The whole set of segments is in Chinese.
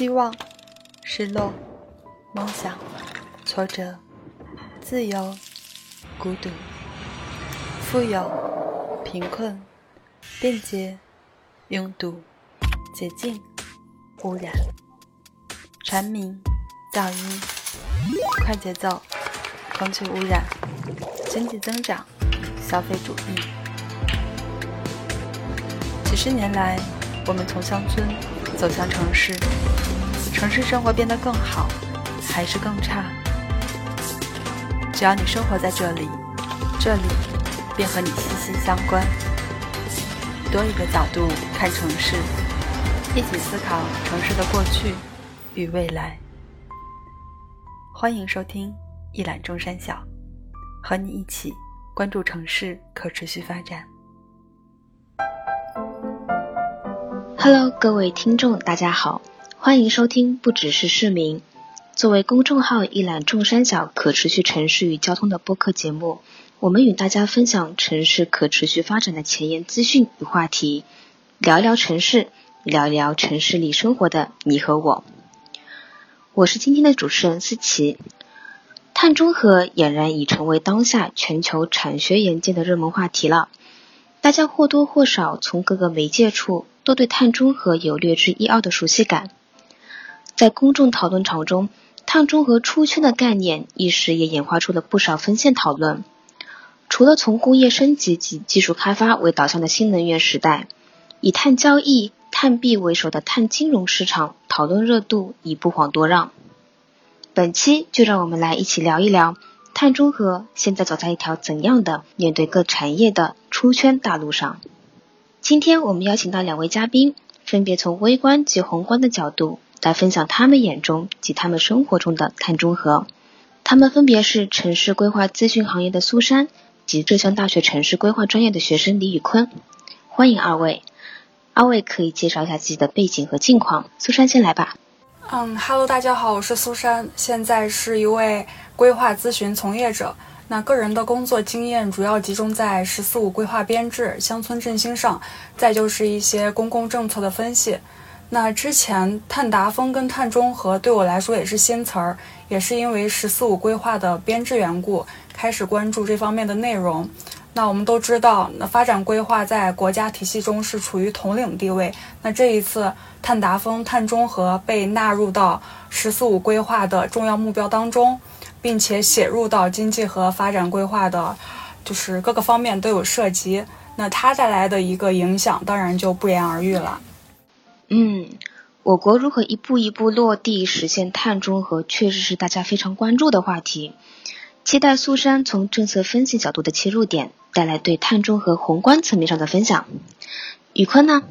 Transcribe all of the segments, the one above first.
希望、失落、梦想、挫折、自由、孤独、富有、贫困、便捷、拥堵、洁净、污染、蝉鸣、噪音、快节奏、空气污染、经济增长、消费主义。几十年来，我们从乡村走向城市，城市生活变得更好，还是更差？只要你生活在这里，这里便和你息息相关。多一个角度看城市，一起思考城市的过去与未来。欢迎收听一览众山小，和你一起关注城市可持续发展。Hello，各位听众，大家好，欢迎收听不只是市民。作为公众号一览众山小可持续城市与交通的播客节目，我们与大家分享城市可持续发展的前沿资讯与话题，聊一聊城市，聊一聊城市里生活的你和我。我是今天的主持人思琪。碳中和俨然已成为当下全球产学研界的热门话题了，大家或多或少从各个媒介处。都对碳中和有略知一二的熟悉感，在公众讨论场中，碳中和出圈的概念一时也演化出了不少分线讨论。除了从工业升级及技术开发为导向的新能源时代，以碳交易、碳币为首的碳金融市场讨论热度已不遑多让。本期就让我们来一起聊一聊碳中和现在走在一条怎样的面对各产业的出圈大路上。今天我们邀请到两位嘉宾，分别从微观及宏观的角度来分享他们眼中及他们生活中的碳中和。他们分别是城市规划咨询行业的苏珊及浙江大学城市规划专业的学生李宇坤。欢迎二位，二位可以介绍一下自己的背景和近况。苏珊先来吧。嗯哈喽，大家好，我是苏珊，现在是一位规划咨询从业者。那个人的工作经验主要集中在“十四五”规划编制、乡村振兴上，再就是一些公共政策的分析。那之前碳达峰跟碳中和对我来说也是新词儿，也是因为“十四五”规划的编制缘故，开始关注这方面的内容。那我们都知道，那发展规划在国家体系中是处于统领地位。那这一次碳达峰、碳中和被纳入到“十四五”规划的重要目标当中。并且写入到经济和发展规划的，就是各个方面都有涉及。那它带来的一个影响，当然就不言而喻了。嗯，我国如何一步一步落地实现碳中和，确实是大家非常关注的话题。期待苏珊从政策分析角度的切入点，带来对碳中和宏观层面上的分享。宇坤呢？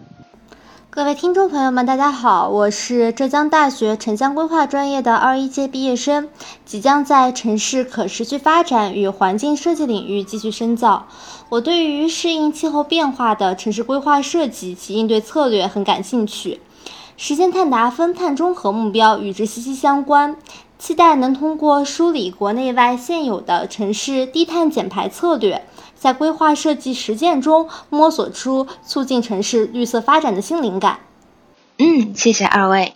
各位听众朋友们，大家好，我是浙江大学城乡规划专业的二一届毕业生，即将在城市可持续发展与环境设计领域继续深造。我对于适应气候变化的城市规划设计及应对策略很感兴趣，实现碳达峰、碳中和目标与之息息相关。期待能通过梳理国内外现有的城市低碳减排策略。在规划设计实践中摸索出促进城市绿色发展的新灵感。嗯，谢谢二位。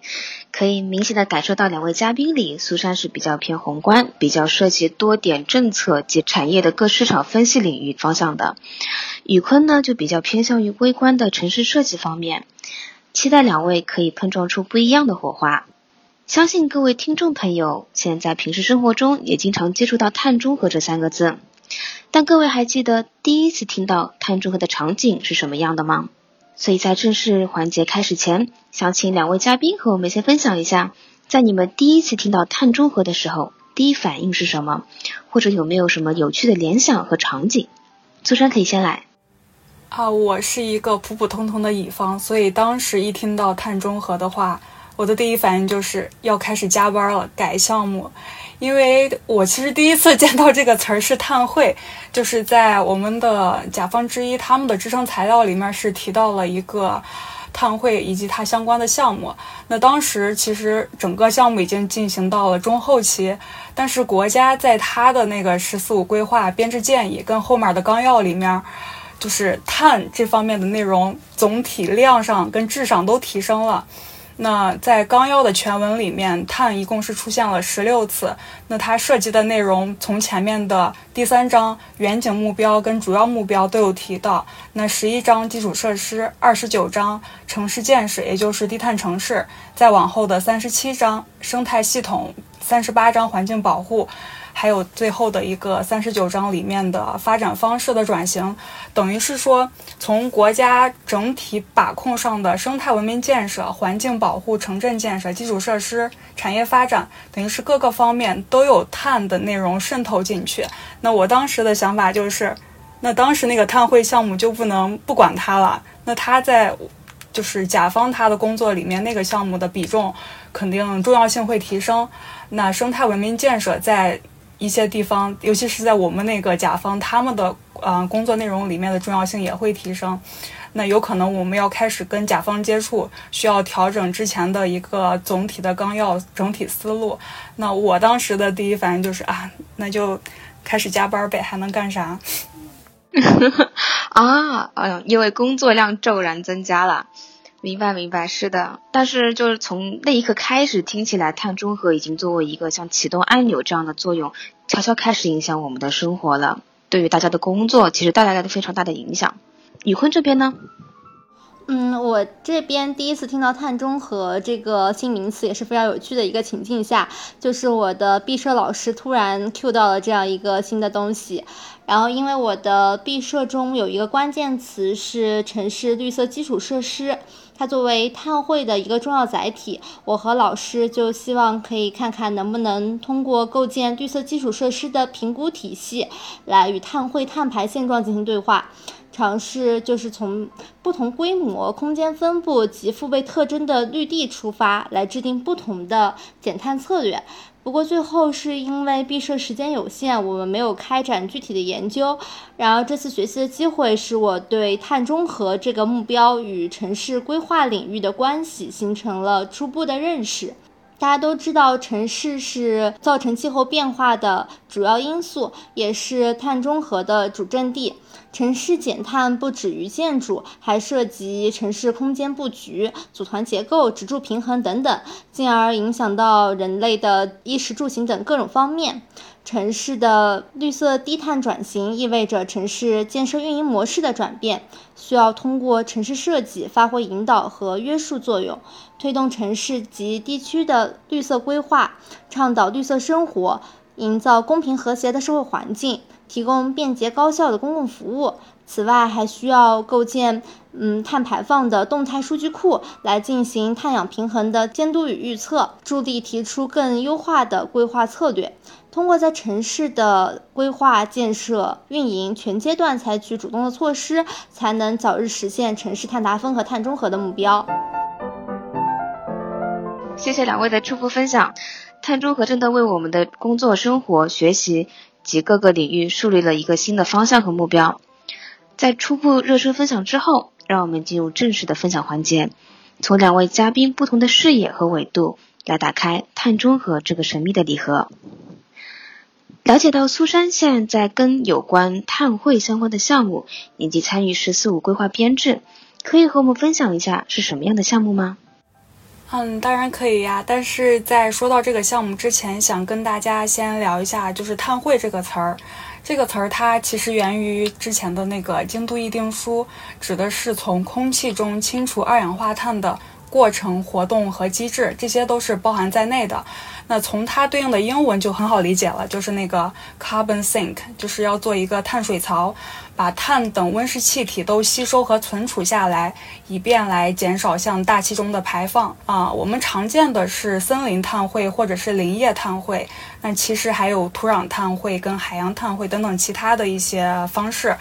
可以明显的感受到两位嘉宾里，苏珊是比较偏宏观，比较涉及多点政策及产业的各市场分析领域方向的。宇坤呢，就比较偏向于微观的城市设计方面。期待两位可以碰撞出不一样的火花。相信各位听众朋友，现在平时生活中也经常接触到碳中和这三个字。但各位还记得第一次听到碳中和的场景是什么样的吗？所以在正式环节开始前，想请两位嘉宾和我们先分享一下，在你们第一次听到碳中和的时候，第一反应是什么，或者有没有什么有趣的联想和场景？苏珊可以先来。啊，我是一个普普通通的乙方，所以当时一听到碳中和的话，我的第一反应就是要开始加班了，改项目。因为我其实第一次见到这个词儿是碳汇，就是在我们的甲方之一他们的支撑材料里面是提到了一个碳汇以及它相关的项目。那当时其实整个项目已经进行到了中后期，但是国家在它的那个“十四五”规划编制建议跟后面的纲要里面，就是碳这方面的内容总体量上跟质上都提升了。那在纲要的全文里面，碳一共是出现了十六次。那它涉及的内容从前面的第三章远景目标跟主要目标都有提到。那十一章基础设施，二十九章城市建设，也就是低碳城市。再往后的三十七章生态系统，三十八章环境保护。还有最后的一个三十九章里面的发展方式的转型，等于是说从国家整体把控上的生态文明建设、环境保护、城镇建设、基础设施、产业发展，等于是各个方面都有碳的内容渗透进去。那我当时的想法就是，那当时那个碳汇项目就不能不管它了。那它在就是甲方他的工作里面，那个项目的比重肯定重要性会提升。那生态文明建设在一些地方，尤其是在我们那个甲方，他们的呃工作内容里面的重要性也会提升。那有可能我们要开始跟甲方接触，需要调整之前的一个总体的纲要、整体思路。那我当时的第一反应就是啊，那就开始加班呗，还能干啥？啊，嗯，因为工作量骤然增加了。明白，明白，是的。但是就是从那一刻开始，听起来碳中和已经作为一个像启动按钮这样的作用，悄悄开始影响我们的生活了。对于大家的工作，其实带来了非常大的影响。宇坤这边呢？嗯，我这边第一次听到碳中和这个新名词，也是非常有趣的一个情境下，就是我的毕设老师突然 Q 到了这样一个新的东西。然后，因为我的毕设中有一个关键词是城市绿色基础设施。它作为碳汇的一个重要载体，我和老师就希望可以看看能不能通过构建绿色基础设施的评估体系，来与碳汇碳排现状进行对话，尝试就是从不同规模、空间分布及父辈特征的绿地出发，来制定不同的减碳策略。不过最后是因为毕设时间有限，我们没有开展具体的研究。然而这次学习的机会使我对碳中和这个目标与城市规划领域的关系形成了初步的认识。大家都知道，城市是造成气候变化的主要因素，也是碳中和的主阵地。城市减碳不止于建筑，还涉及城市空间布局、组团结构、支柱平衡等等，进而影响到人类的衣食住行等各种方面。城市的绿色低碳转型意味着城市建设运营模式的转变，需要通过城市设计发挥引导和约束作用，推动城市及地区的绿色规划，倡导绿色生活，营造公平和谐的社会环境，提供便捷高效的公共服务。此外，还需要构建嗯碳排放的动态数据库，来进行碳氧平衡的监督与预测，助力提出更优化的规划策略。通过在城市的规划、建设、运营全阶段采取主动的措施，才能早日实现城市碳达峰和碳中和的目标。谢谢两位的初步分享，碳中和正在为我们的工作、生活、学习及各个领域树立了一个新的方向和目标。在初步热身分享之后，让我们进入正式的分享环节，从两位嘉宾不同的视野和维度来打开碳中和这个神秘的礼盒。了解到苏珊现在跟有关碳汇相关的项目，以及参与“十四五”规划编制，可以和我们分享一下是什么样的项目吗？嗯，当然可以呀。但是在说到这个项目之前，想跟大家先聊一下，就是“碳汇”这个词儿。这个词儿它其实源于之前的那个京都议定书，指的是从空气中清除二氧化碳的。过程、活动和机制，这些都是包含在内的。那从它对应的英文就很好理解了，就是那个 carbon sink，就是要做一个碳水槽，把碳等温室气体都吸收和存储下来，以便来减少向大气中的排放啊。我们常见的是森林碳汇或者是林业碳汇，那其实还有土壤碳汇跟海洋碳汇等等其他的一些方式。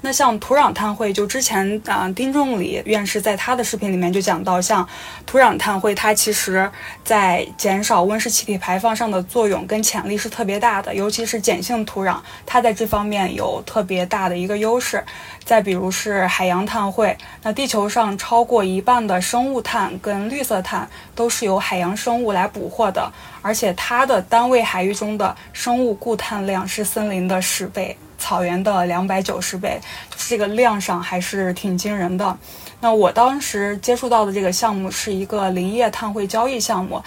那像土壤碳汇，就之前啊，丁仲礼院士在他的视频里面就讲到，像土壤碳汇，它其实在减少温室气体排放上的作用跟潜力是特别大的，尤其是碱性土壤，它在这方面有特别大的一个优势。再比如是海洋碳汇，那地球上超过一半的生物碳跟绿色碳都是由海洋生物来捕获的，而且它的单位海域中的生物固碳量是森林的十倍。草原的两百九十倍，这个量上还是挺惊人的。那我当时接触到的这个项目是一个林业碳汇交易项目，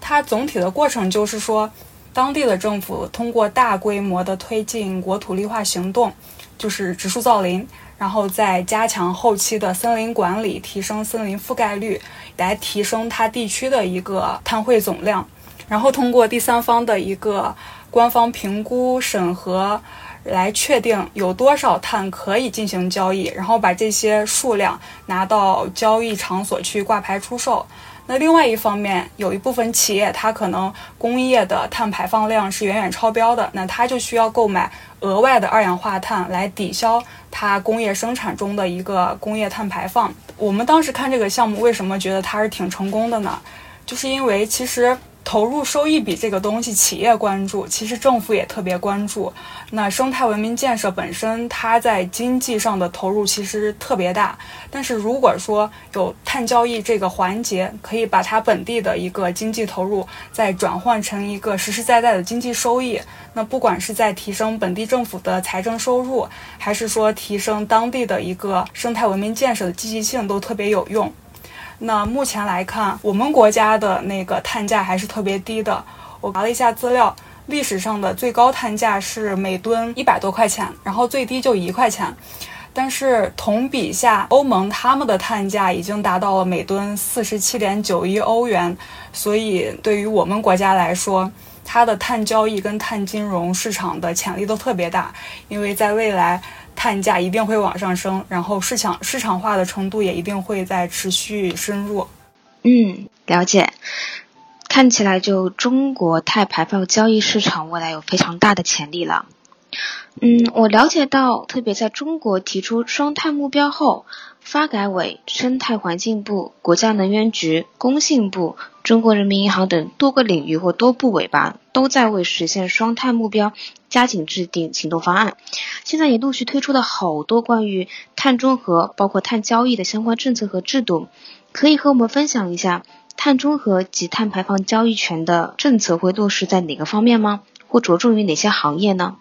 它总体的过程就是说，当地的政府通过大规模的推进国土绿化行动，就是植树造林，然后再加强后期的森林管理，提升森林覆盖率，来提升它地区的一个碳汇总量，然后通过第三方的一个官方评估审核。来确定有多少碳可以进行交易，然后把这些数量拿到交易场所去挂牌出售。那另外一方面，有一部分企业它可能工业的碳排放量是远远超标的，那它就需要购买额外的二氧化碳来抵消它工业生产中的一个工业碳排放。我们当时看这个项目，为什么觉得它是挺成功的呢？就是因为其实。投入收益比这个东西，企业关注，其实政府也特别关注。那生态文明建设本身，它在经济上的投入其实特别大。但是如果说有碳交易这个环节，可以把它本地的一个经济投入再转换成一个实实在在的经济收益，那不管是在提升本地政府的财政收入，还是说提升当地的一个生态文明建设的积极性，都特别有用。那目前来看，我们国家的那个碳价还是特别低的。我查了一下资料，历史上的最高碳价是每吨一百多块钱，然后最低就一块钱。但是同比下，欧盟他们的碳价已经达到了每吨四十七点九一欧元。所以对于我们国家来说，它的碳交易跟碳金融市场的潜力都特别大，因为在未来。碳价一定会往上升，然后市场市场化的程度也一定会在持续深入。嗯，了解。看起来就中国碳排放交易市场未来有非常大的潜力了。嗯，我了解到，特别在中国提出双碳目标后。发改委、生态环境部、国家能源局、工信部、中国人民银行等多个领域或多部委吧，都在为实现双碳目标加紧制定行动方案。现在也陆续推出了好多关于碳中和、包括碳交易的相关政策和制度。可以和我们分享一下碳中和及碳排放交易权的政策会落实在哪个方面吗？或着重于哪些行业呢？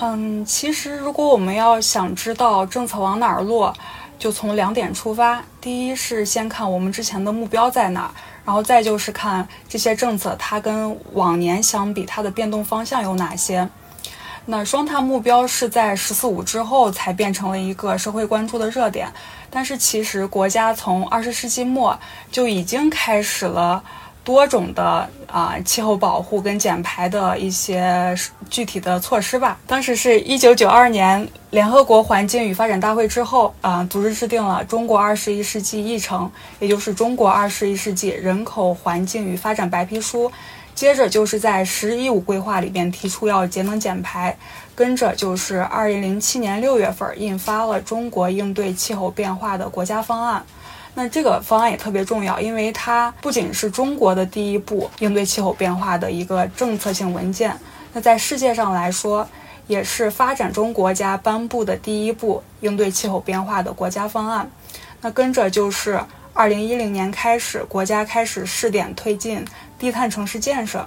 嗯，其实如果我们要想知道政策往哪儿落，就从两点出发，第一是先看我们之前的目标在哪儿，然后再就是看这些政策它跟往年相比它的变动方向有哪些。那双碳目标是在“十四五”之后才变成了一个社会关注的热点，但是其实国家从二十世纪末就已经开始了。多种的啊气候保护跟减排的一些具体的措施吧。当时是一九九二年联合国环境与发展大会之后啊，组织制定了《中国二十一世纪议程》，也就是《中国二十一世纪人口环境与发展白皮书》。接着就是在“十一五”规划里边提出要节能减排，跟着就是二零零七年六月份印发了《中国应对气候变化的国家方案》。那这个方案也特别重要，因为它不仅是中国的第一步应对气候变化的一个政策性文件，那在世界上来说，也是发展中国家颁布的第一部应对气候变化的国家方案。那跟着就是二零一零年开始，国家开始试点推进低碳城市建设，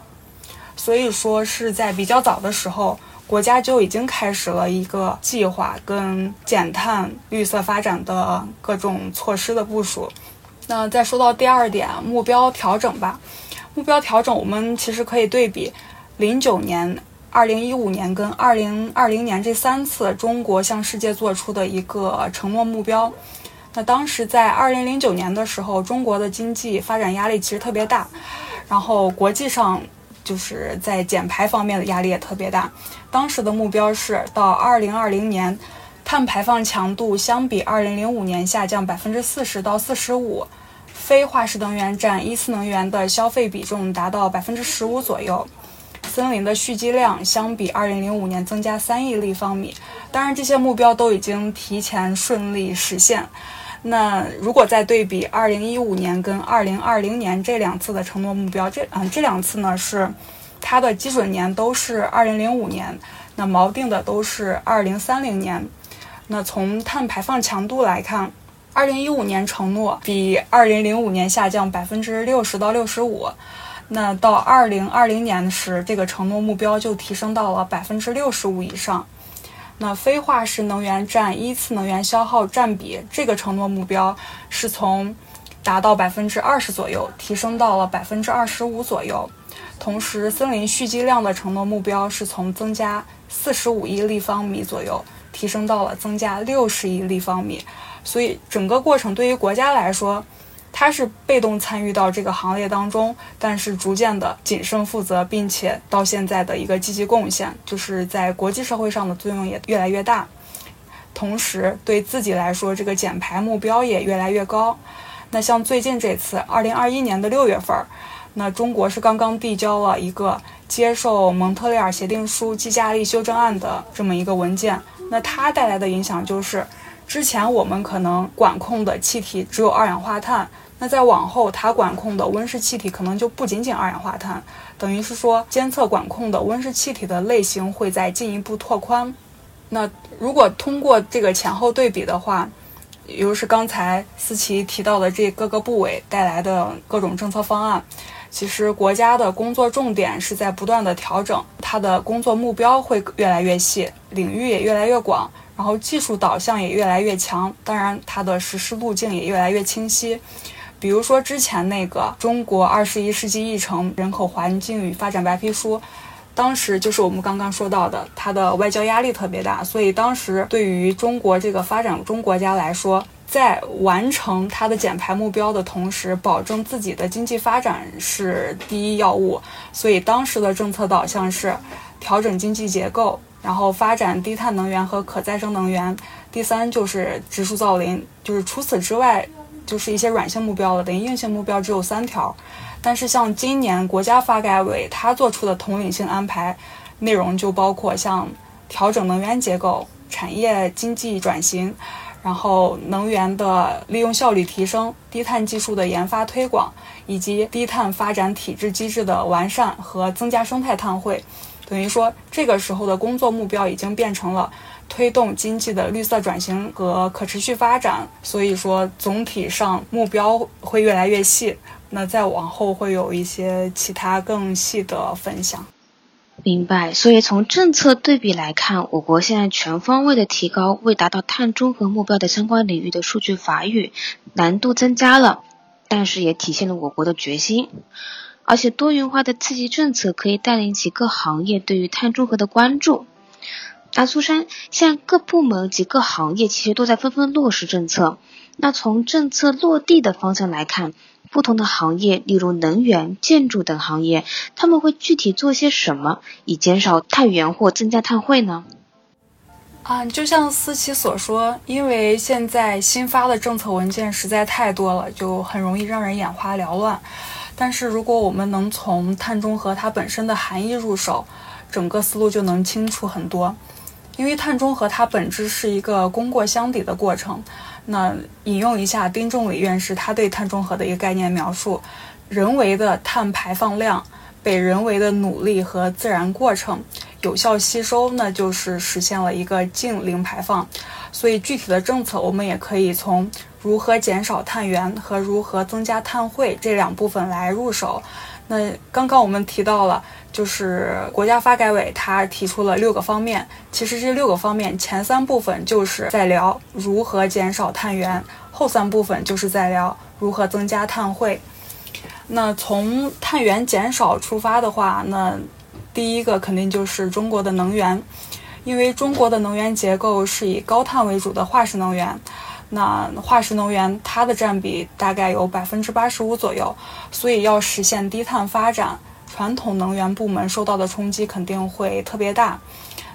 所以说是在比较早的时候。国家就已经开始了一个计划跟减碳、绿色发展的各种措施的部署。那再说到第二点，目标调整吧。目标调整，我们其实可以对比零九年、二零一五年跟二零二零年这三次中国向世界做出的一个承诺目标。那当时在二零零九年的时候，中国的经济发展压力其实特别大，然后国际上。就是在减排方面的压力也特别大。当时的目标是到二零二零年，碳排放强度相比二零零五年下降百分之四十到四十五，非化石能源占一次能源的消费比重达到百分之十五左右，森林的蓄积量相比二零零五年增加三亿立方米。当然，这些目标都已经提前顺利实现。那如果再对比二零一五年跟二零二零年这两次的承诺目标，这嗯这两次呢是它的基准年都是二零零五年，那锚定的都是二零三零年。那从碳排放强度来看，二零一五年承诺比二零零五年下降百分之六十到六十五，那到二零二零年时，这个承诺目标就提升到了百分之六十五以上。那非化石能源占一次能源消耗占比这个承诺目标是从达到百分之二十左右提升到了百分之二十五左右。同时，森林蓄积量的承诺目标是从增加四十五亿立方米左右提升到了增加六十亿立方米。所以，整个过程对于国家来说，他是被动参与到这个行列当中，但是逐渐的谨慎负责，并且到现在的一个积极贡献，就是在国际社会上的作用也越来越大。同时，对自己来说，这个减排目标也越来越高。那像最近这次，二零二一年的六月份，那中国是刚刚递交了一个接受蒙特利尔协定书计价力修正案的这么一个文件。那它带来的影响就是，之前我们可能管控的气体只有二氧化碳。那再往后，它管控的温室气体可能就不仅仅二氧化碳，等于是说监测管控的温室气体的类型会再进一步拓宽。那如果通过这个前后对比的话，也就是刚才思琪提到的这各个部委带来的各种政策方案，其实国家的工作重点是在不断的调整，它的工作目标会越来越细，领域也越来越广，然后技术导向也越来越强，当然它的实施路径也越来越清晰。比如说，之前那个《中国二十一世纪议程：人口环境与发展白皮书》，当时就是我们刚刚说到的，它的外交压力特别大，所以当时对于中国这个发展中国家来说，在完成它的减排目标的同时，保证自己的经济发展是第一要务。所以当时的政策导向是调整经济结构，然后发展低碳能源和可再生能源。第三就是植树造林，就是除此之外。就是一些软性目标了，等于硬性目标只有三条。但是像今年国家发改委它做出的统领性安排，内容就包括像调整能源结构、产业经济转型，然后能源的利用效率提升、低碳技术的研发推广，以及低碳发展体制机制的完善和增加生态碳汇。等于说，这个时候的工作目标已经变成了。推动经济的绿色转型和可持续发展，所以说总体上目标会越来越细。那再往后会有一些其他更细的分享。明白。所以从政策对比来看，我国现在全方位的提高未达到碳中和目标的相关领域的数据法语难度增加了，但是也体现了我国的决心。而且多元化的刺激政策可以带领起各行业对于碳中和的关注。那苏珊，现在各部门及各行业其实都在纷纷落实政策。那从政策落地的方向来看，不同的行业，例如能源、建筑等行业，他们会具体做些什么，以减少碳源或增加碳汇呢？啊，就像思琪所说，因为现在新发的政策文件实在太多了，就很容易让人眼花缭乱。但是如果我们能从碳中和它本身的含义入手，整个思路就能清楚很多。因为碳中和它本质是一个功过相抵的过程。那引用一下丁仲礼院士他对碳中和的一个概念描述：人为的碳排放量被人为的努力和自然过程有效吸收，那就是实现了一个净零排放。所以具体的政策，我们也可以从如何减少碳源和如何增加碳汇这两部分来入手。那刚刚我们提到了。就是国家发改委，他提出了六个方面。其实这六个方面，前三部分就是在聊如何减少碳源，后三部分就是在聊如何增加碳汇。那从碳源减少出发的话，那第一个肯定就是中国的能源，因为中国的能源结构是以高碳为主的化石能源。那化石能源它的占比大概有百分之八十五左右，所以要实现低碳发展。传统能源部门受到的冲击肯定会特别大。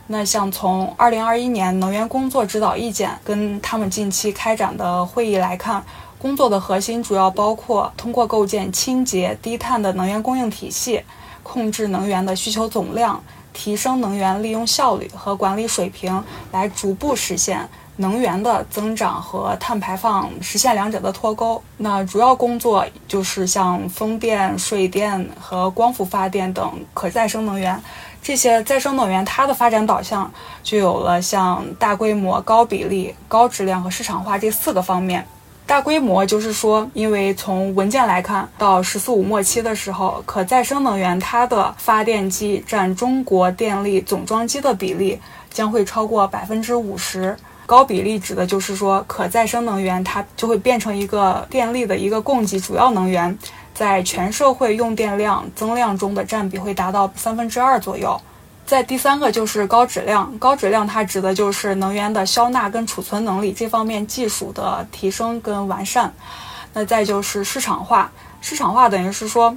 那像从二零二一年能源工作指导意见跟他们近期开展的会议来看，工作的核心主要包括通过构建清洁低碳的能源供应体系，控制能源的需求总量，提升能源利用效率和管理水平，来逐步实现。能源的增长和碳排放实现两者的脱钩，那主要工作就是像风电、水电和光伏发电等可再生能源。这些再生能源它的发展导向就有了像大规模、高比例、高质量和市场化这四个方面。大规模就是说，因为从文件来看，到“十四五”末期的时候，可再生能源它的发电机占中国电力总装机的比例将会超过百分之五十。高比例指的就是说，可再生能源它就会变成一个电力的一个供给主要能源，在全社会用电量增量中的占比会达到三分之二左右。在第三个就是高质量，高质量它指的就是能源的消纳跟储存能力这方面技术的提升跟完善。那再就是市场化，市场化等于是说，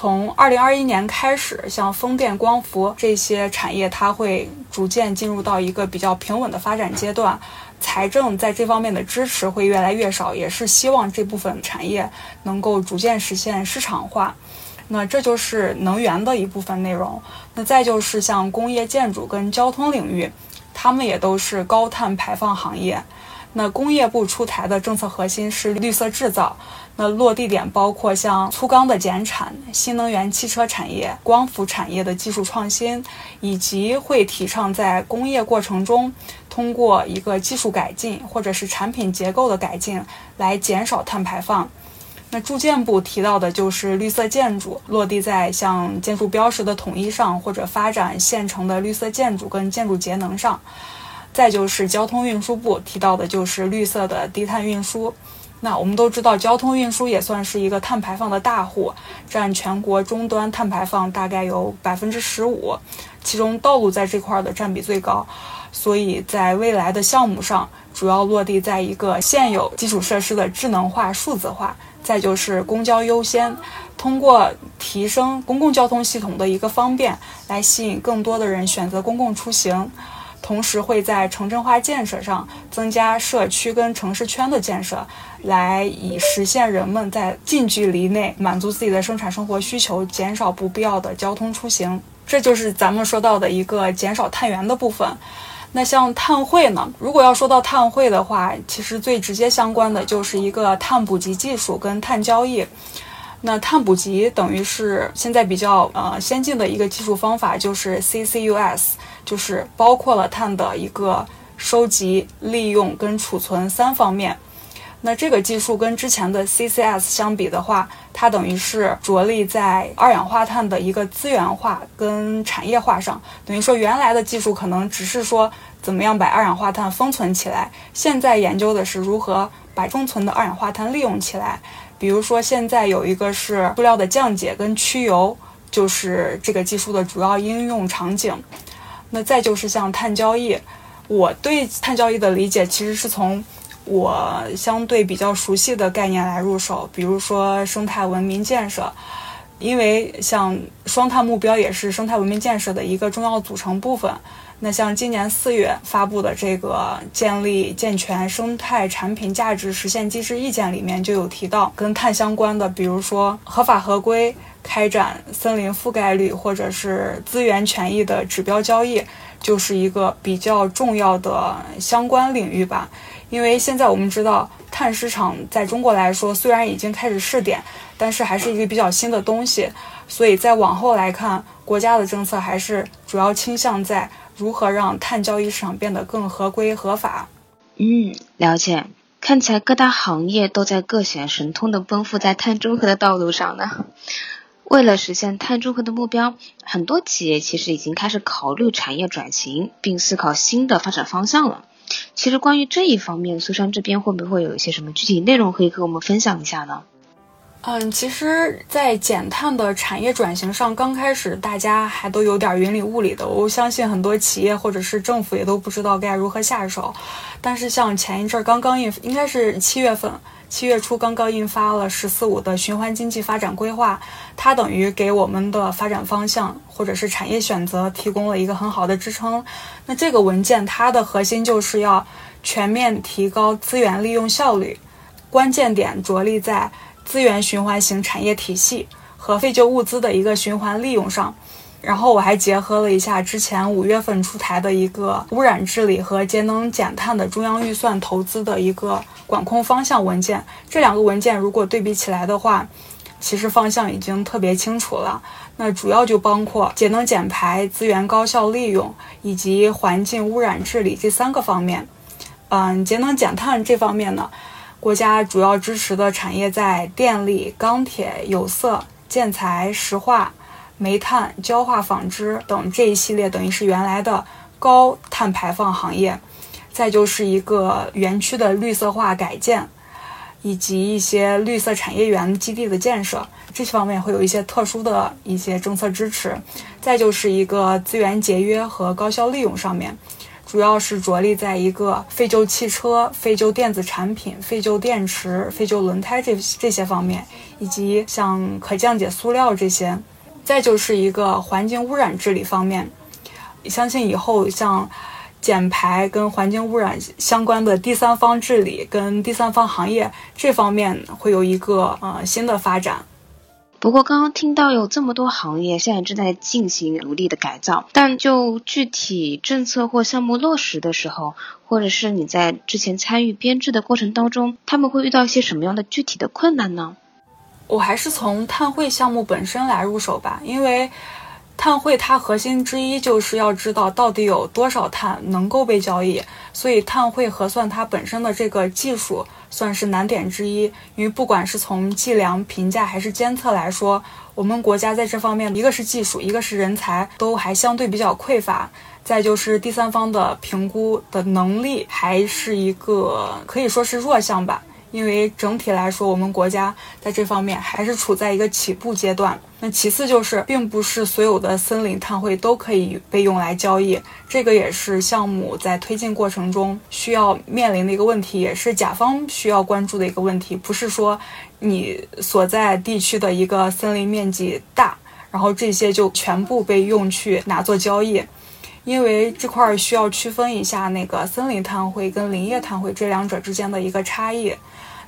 从二零二一年开始，像风电、光伏这些产业，它会逐渐进入到一个比较平稳的发展阶段，财政在这方面的支持会越来越少，也是希望这部分产业能够逐渐实现市场化。那这就是能源的一部分内容。那再就是像工业、建筑跟交通领域，他们也都是高碳排放行业。那工业部出台的政策核心是绿色制造，那落地点包括像粗钢的减产、新能源汽车产业、光伏产业的技术创新，以及会提倡在工业过程中通过一个技术改进或者是产品结构的改进来减少碳排放。那住建部提到的就是绿色建筑落地在像建筑标识的统一上，或者发展现成的绿色建筑跟建筑节能上。再就是交通运输部提到的就是绿色的低碳运输。那我们都知道，交通运输也算是一个碳排放的大户，占全国终端碳排放大概有百分之十五，其中道路在这块的占比最高。所以在未来的项目上，主要落地在一个现有基础设施的智能化、数字化。再就是公交优先，通过提升公共交通系统的一个方便，来吸引更多的人选择公共出行。同时会在城镇化建设上增加社区跟城市圈的建设，来以实现人们在近距离内满足自己的生产生活需求，减少不必要的交通出行。这就是咱们说到的一个减少碳源的部分。那像碳汇呢？如果要说到碳汇的话，其实最直接相关的就是一个碳捕集技术跟碳交易。那碳捕集等于是现在比较呃先进的一个技术方法，就是 CCUS，就是包括了碳的一个收集、利用跟储存三方面。那这个技术跟之前的 CCS 相比的话，它等于是着力在二氧化碳的一个资源化跟产业化上。等于说，原来的技术可能只是说怎么样把二氧化碳封存起来，现在研究的是如何把封存的二氧化碳利用起来。比如说，现在有一个是塑料的降解跟去油，就是这个技术的主要应用场景。那再就是像碳交易，我对碳交易的理解其实是从。我相对比较熟悉的概念来入手，比如说生态文明建设，因为像双碳目标也是生态文明建设的一个重要组成部分。那像今年四月发布的这个建立健全生态产品价值实现机制意见里面就有提到跟碳相关的，比如说合法合规开展森林覆盖率或者是资源权益的指标交易，就是一个比较重要的相关领域吧。因为现在我们知道，碳市场在中国来说虽然已经开始试点，但是还是一个比较新的东西，所以在往后来看，国家的政策还是主要倾向在如何让碳交易市场变得更合规合法。嗯，了解。看起来各大行业都在各显神通的奔赴在碳中和的道路上呢。为了实现碳中和的目标，很多企业其实已经开始考虑产业转型，并思考新的发展方向了。其实关于这一方面，苏珊这边会不会有一些什么具体内容可以和我们分享一下呢？嗯，其实，在减碳的产业转型上，刚开始大家还都有点云里雾里的。我相信很多企业或者是政府也都不知道该如何下手。但是像前一阵儿刚刚也，应该是七月份。七月初刚刚印发了“十四五”的循环经济发展规划，它等于给我们的发展方向或者是产业选择提供了一个很好的支撑。那这个文件它的核心就是要全面提高资源利用效率，关键点着力在资源循环型产业体系和废旧物资的一个循环利用上。然后我还结合了一下之前五月份出台的一个污染治理和节能减碳的中央预算投资的一个管控方向文件。这两个文件如果对比起来的话，其实方向已经特别清楚了。那主要就包括节能减排、资源高效利用以及环境污染治理这三个方面。嗯，节能减碳这方面呢，国家主要支持的产业在电力、钢铁、有色、建材、石化、煤炭、焦化、纺织等这一系列，等于是原来的高碳排放行业。再就是一个园区的绿色化改建，以及一些绿色产业园基地的建设，这些方面会有一些特殊的一些政策支持。再就是一个资源节约和高效利用上面。主要是着力在一个废旧汽车、废旧电子产品、废旧电池、废旧轮胎这这些方面，以及像可降解塑料这些。再就是一个环境污染治理方面，相信以后像减排跟环境污染相关的第三方治理跟第三方行业这方面会有一个呃新的发展。不过，刚刚听到有这么多行业现在正在进行努力的改造，但就具体政策或项目落实的时候，或者是你在之前参与编制的过程当中，他们会遇到一些什么样的具体的困难呢？我还是从碳汇项目本身来入手吧，因为碳汇它核心之一就是要知道到底有多少碳能够被交易，所以碳汇核算它本身的这个技术。算是难点之一，因为不管是从计量、评价还是监测来说，我们国家在这方面，一个是技术，一个是人才，都还相对比较匮乏。再就是第三方的评估的能力，还是一个可以说是弱项吧。因为整体来说，我们国家在这方面还是处在一个起步阶段。那其次就是，并不是所有的森林碳汇都可以被用来交易，这个也是项目在推进过程中需要面临的一个问题，也是甲方需要关注的一个问题。不是说你所在地区的一个森林面积大，然后这些就全部被用去拿做交易。因为这块需要区分一下那个森林碳汇跟林业碳汇这两者之间的一个差异。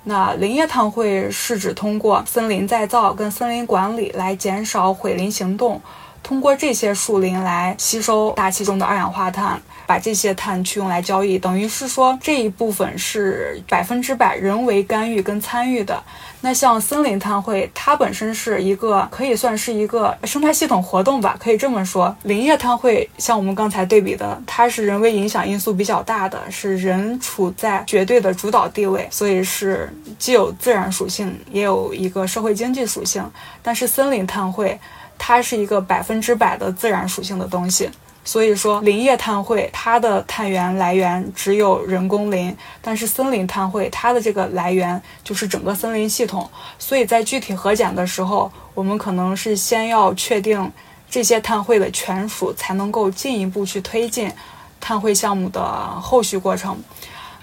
那林业碳汇是指通过森林再造跟森林管理来减少毁林行动，通过这些树林来吸收大气中的二氧化碳。把这些碳去用来交易，等于是说这一部分是百分之百人为干预跟参与的。那像森林碳汇，它本身是一个可以算是一个生态系统活动吧，可以这么说。林业碳汇像我们刚才对比的，它是人为影响因素比较大的，是人处在绝对的主导地位，所以是既有自然属性，也有一个社会经济属性。但是森林碳汇，它是一个百分之百的自然属性的东西。所以说，林业碳汇它的碳源来源只有人工林，但是森林碳汇它的这个来源就是整个森林系统。所以在具体核检的时候，我们可能是先要确定这些碳汇的权属，才能够进一步去推进碳汇项目的后续过程。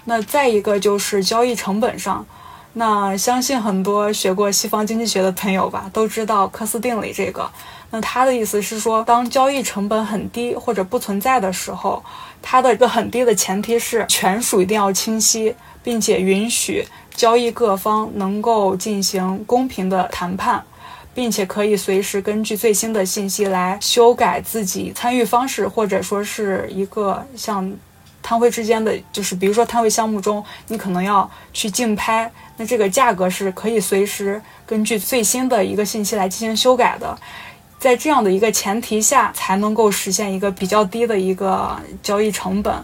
那再一个就是交易成本上，那相信很多学过西方经济学的朋友吧，都知道科斯定理这个。那他的意思是说，当交易成本很低或者不存在的时候，它的一个很低的前提是权属一定要清晰，并且允许交易各方能够进行公平的谈判，并且可以随时根据最新的信息来修改自己参与方式，或者说是一个像摊位之间的，就是比如说摊位项目中，你可能要去竞拍，那这个价格是可以随时根据最新的一个信息来进行修改的。在这样的一个前提下，才能够实现一个比较低的一个交易成本。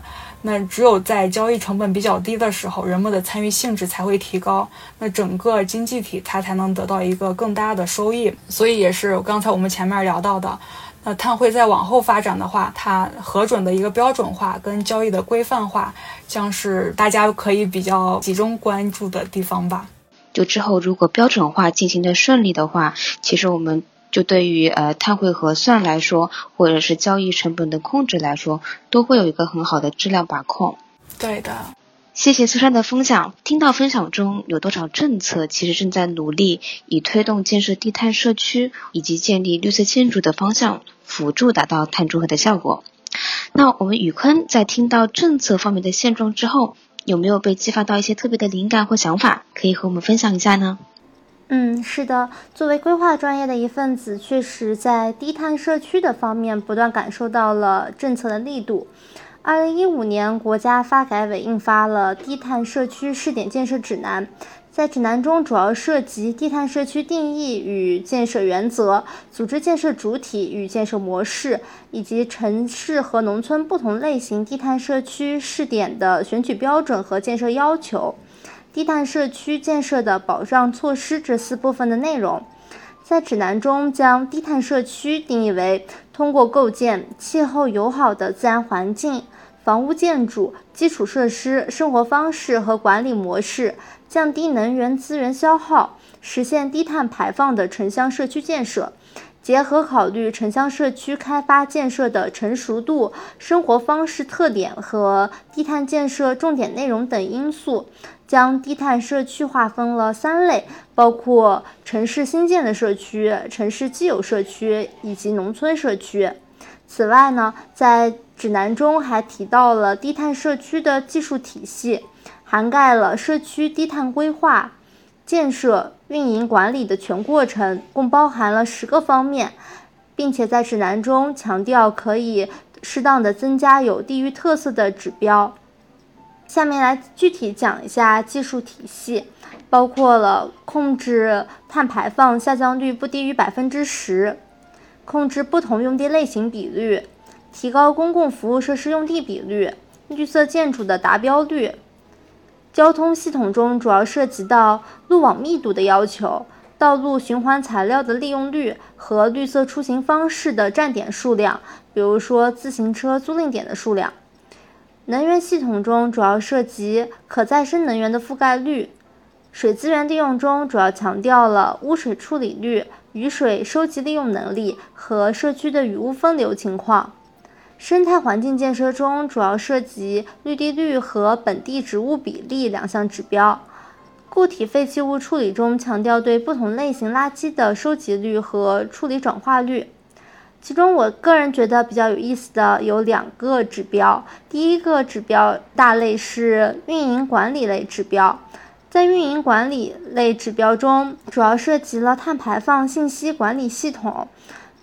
那只有在交易成本比较低的时候，人们的参与性质才会提高，那整个经济体它才能得到一个更大的收益。所以也是刚才我们前面聊到的，那碳汇在往后发展的话，它核准的一个标准化跟交易的规范化，将是大家可以比较集中关注的地方吧。就之后如果标准化进行的顺利的话，其实我们。就对于呃碳汇核算来说，或者是交易成本的控制来说，都会有一个很好的质量把控。对的，谢谢苏珊的分享。听到分享中有多少政策其实正在努力以推动建设低碳社区以及建立绿色建筑的方向，辅助达到碳中和的效果。那我们宇坤在听到政策方面的现状之后，有没有被激发到一些特别的灵感或想法，可以和我们分享一下呢？嗯，是的，作为规划专业的一份子，确实在低碳社区的方面不断感受到了政策的力度。二零一五年，国家发改委印发了《低碳社区试点建设指南》，在指南中主要涉及低碳社区定义与建设原则、组织建设主体与建设模式，以及城市和农村不同类型低碳社区试点的选取标准和建设要求。低碳社区建设的保障措施这四部分的内容。在指南中，将低碳社区定义为通过构建气候友好的自然环境、房屋建筑、基础设施、生活方式和管理模式，降低能源资源消耗，实现低碳排放的城乡社区建设。结合考虑城乡社区开发建设的成熟度、生活方式特点和低碳建设重点内容等因素。将低碳社区划分了三类，包括城市新建的社区、城市既有社区以及农村社区。此外呢，在指南中还提到了低碳社区的技术体系，涵盖了社区低碳规划、建设、运营管理的全过程，共包含了十个方面，并且在指南中强调可以适当的增加有地域特色的指标。下面来具体讲一下技术体系，包括了控制碳排放下降率不低于百分之十，控制不同用地类型比率，提高公共服务设施用地比率，绿色建筑的达标率。交通系统中主要涉及到路网密度的要求、道路循环材料的利用率和绿色出行方式的站点数量，比如说自行车租赁点的数量。能源系统中主要涉及可再生能源的覆盖率，水资源利用中主要强调了污水处理率、雨水收集利用能力和社区的雨污分流情况。生态环境建设中主要涉及绿地率和本地植物比例两项指标。固体废弃物处理中强调对不同类型垃圾的收集率和处理转化率。其中，我个人觉得比较有意思的有两个指标。第一个指标大类是运营管理类指标，在运营管理类指标中，主要涉及了碳排放信息管理系统、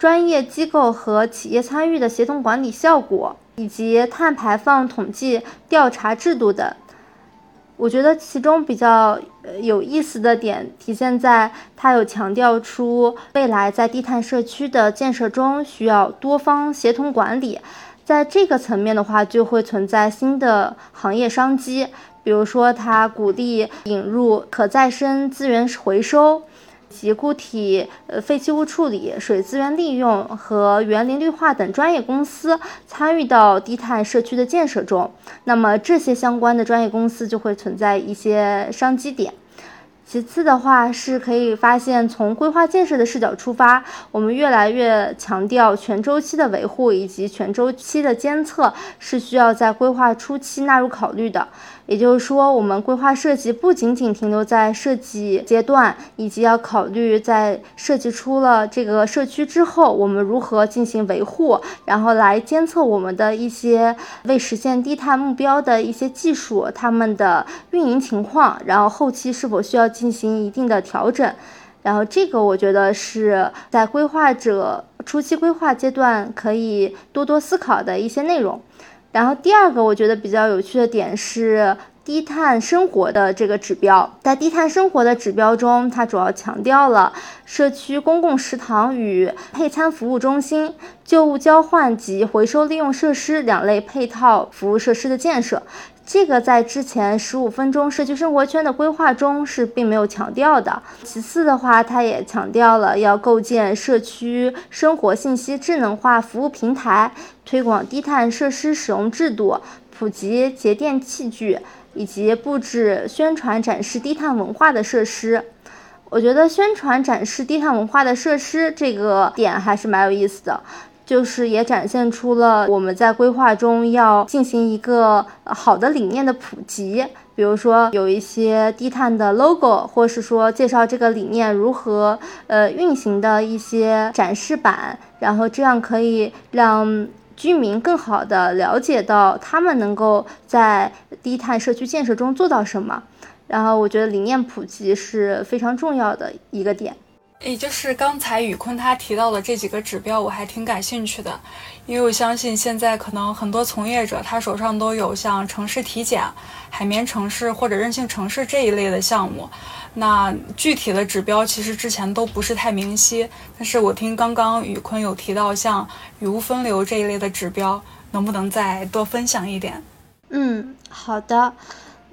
专业机构和企业参与的协同管理效果，以及碳排放统计调查制度等。我觉得其中比较有意思的点体现在，它有强调出未来在低碳社区的建设中需要多方协同管理，在这个层面的话，就会存在新的行业商机，比如说它鼓励引入可再生资源回收。及固体呃废弃物处理、水资源利用和园林绿化等专业公司参与到低碳社区的建设中，那么这些相关的专业公司就会存在一些商机点。其次的话，是可以发现，从规划建设的视角出发，我们越来越强调全周期的维护以及全周期的监测是需要在规划初期纳入考虑的。也就是说，我们规划设计不仅仅停留在设计阶段，以及要考虑在设计出了这个社区之后，我们如何进行维护，然后来监测我们的一些为实现低碳目标的一些技术，他们的运营情况，然后后期是否需要进行一定的调整。然后这个我觉得是在规划者初期规划阶段可以多多思考的一些内容。然后第二个我觉得比较有趣的点是低碳生活的这个指标，在低碳生活的指标中，它主要强调了社区公共食堂与配餐服务中心、旧物交换及回收利用设施两类配套服务设施的建设。这个在之前十五分钟社区生活圈的规划中是并没有强调的。其次的话，它也强调了要构建社区生活信息智能化服务平台，推广低碳设施使用制度，普及节电器具，以及布置宣传展示低碳文化的设施。我觉得宣传展示低碳文化的设施这个点还是蛮有意思的。就是也展现出了我们在规划中要进行一个好的理念的普及，比如说有一些低碳的 logo，或是说介绍这个理念如何呃运行的一些展示板，然后这样可以让居民更好的了解到他们能够在低碳社区建设中做到什么。然后我觉得理念普及是非常重要的一个点。也就是刚才宇坤他提到的这几个指标，我还挺感兴趣的，因为我相信现在可能很多从业者他手上都有像城市体检、海绵城市或者韧性城市这一类的项目，那具体的指标其实之前都不是太明晰。但是我听刚刚宇坤有提到像雨污分流这一类的指标，能不能再多分享一点？嗯，好的。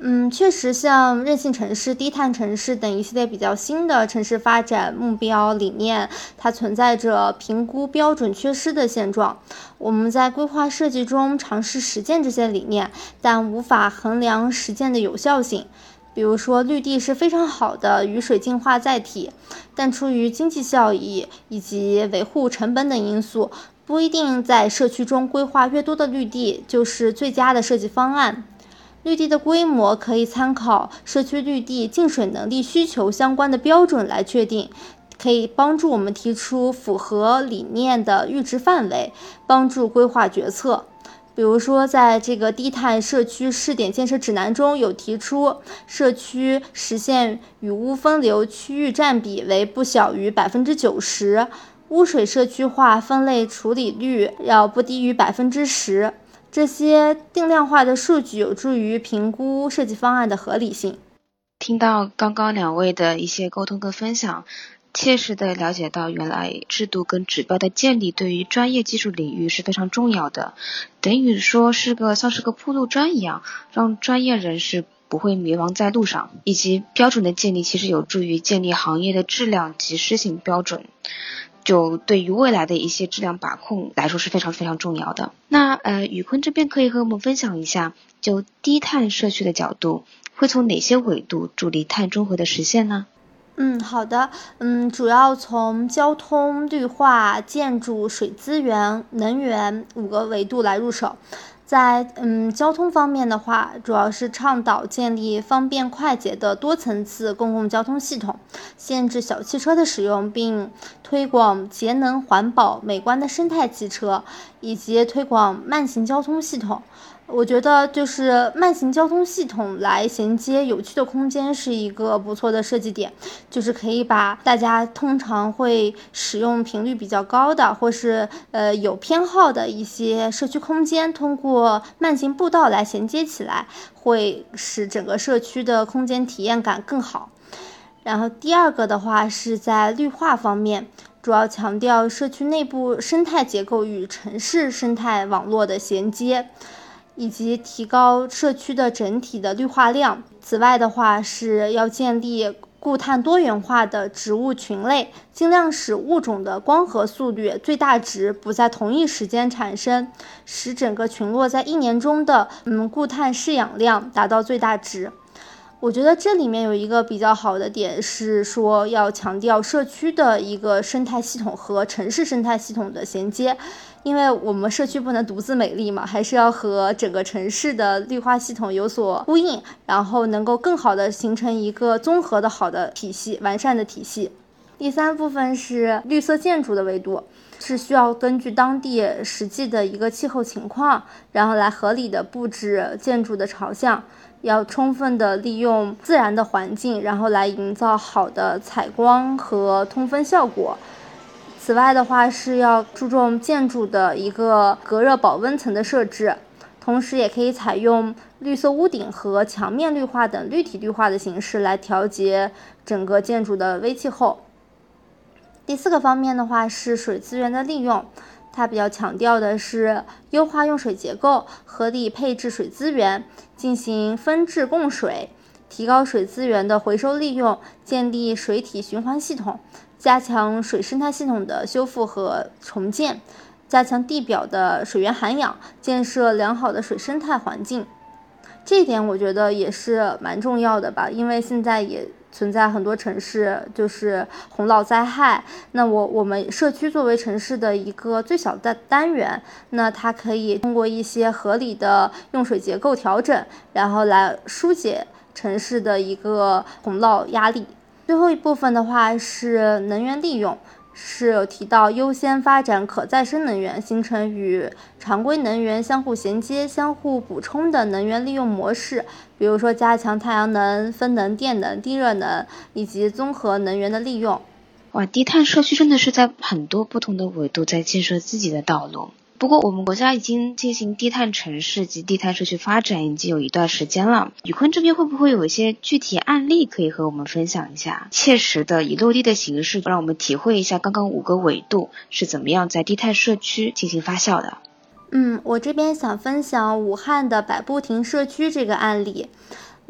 嗯，确实，像韧性城市、低碳城市等一系列比较新的城市发展目标理念，它存在着评估标准缺失的现状。我们在规划设计中尝试实践这些理念，但无法衡量实践的有效性。比如说，绿地是非常好的雨水净化载体，但出于经济效益以及维护成本等因素，不一定在社区中规划越多的绿地就是最佳的设计方案。绿地的规模可以参考社区绿地净水能力需求相关的标准来确定，可以帮助我们提出符合理念的阈值范围，帮助规划决策。比如说，在这个低碳社区试点建设指南中有提出，社区实现雨污分流区域占比为不小于百分之九十，污水社区化分类处理率要不低于百分之十。这些定量化的数据有助于评估设计方案的合理性。听到刚刚两位的一些沟通跟分享，切实的了解到，原来制度跟指标的建立对于专业技术领域是非常重要的，等于说是个像是个铺路砖一样，让专业人士不会迷茫在路上，以及标准的建立其实有助于建立行业的质量及施行标准。就对于未来的一些质量把控来说是非常非常重要的。那呃，宇坤这边可以和我们分享一下，就低碳社区的角度，会从哪些维度助力碳中和的实现呢？嗯，好的，嗯，主要从交通、绿化、建筑、水资源、能源五个维度来入手。在嗯交通方面的话，主要是倡导建立方便快捷的多层次公共交通系统，限制小汽车的使用，并推广节能环保、美观的生态汽车，以及推广慢行交通系统。我觉得就是慢行交通系统来衔接有趣的空间是一个不错的设计点，就是可以把大家通常会使用频率比较高的，或是呃有偏好的一些社区空间，通过慢行步道来衔接起来，会使整个社区的空间体验感更好。然后第二个的话是在绿化方面，主要强调社区内部生态结构与城市生态网络的衔接。以及提高社区的整体的绿化量。此外的话，是要建立固碳多元化的植物群类，尽量使物种的光合速率最大值不在同一时间产生，使整个群落在一年中的嗯固碳释氧量达到最大值。我觉得这里面有一个比较好的点是说，要强调社区的一个生态系统和城市生态系统的衔接。因为我们社区不能独自美丽嘛，还是要和整个城市的绿化系统有所呼应，然后能够更好的形成一个综合的好的体系、完善的体系。第三部分是绿色建筑的维度，是需要根据当地实际的一个气候情况，然后来合理的布置建筑的朝向，要充分的利用自然的环境，然后来营造好的采光和通风效果。此外的话，是要注重建筑的一个隔热保温层的设置，同时也可以采用绿色屋顶和墙面绿化等绿体绿化的形式来调节整个建筑的微气候。第四个方面的话是水资源的利用，它比较强调的是优化用水结构，合理配置水资源，进行分质供水，提高水资源的回收利用，建立水体循环系统。加强水生态系统的修复和重建，加强地表的水源涵养，建设良好的水生态环境。这一点我觉得也是蛮重要的吧，因为现在也存在很多城市就是洪涝灾害。那我我们社区作为城市的一个最小的单元，那它可以通过一些合理的用水结构调整，然后来疏解城市的一个洪涝压力。最后一部分的话是能源利用，是有提到优先发展可再生能源，形成与常规能源相互衔接、相互补充的能源利用模式。比如说，加强太阳能、风能、电能、地热能以及综合能源的利用。哇，低碳社区真的是在很多不同的维度在建设自己的道路。不过，我们国家已经进行低碳城市及低碳社区发展已经有一段时间了。宇坤这边会不会有一些具体案例可以和我们分享一下？切实的以落地的形式，让我们体会一下刚刚五个维度是怎么样在低碳社区进行发酵的。嗯，我这边想分享武汉的百步亭社区这个案例。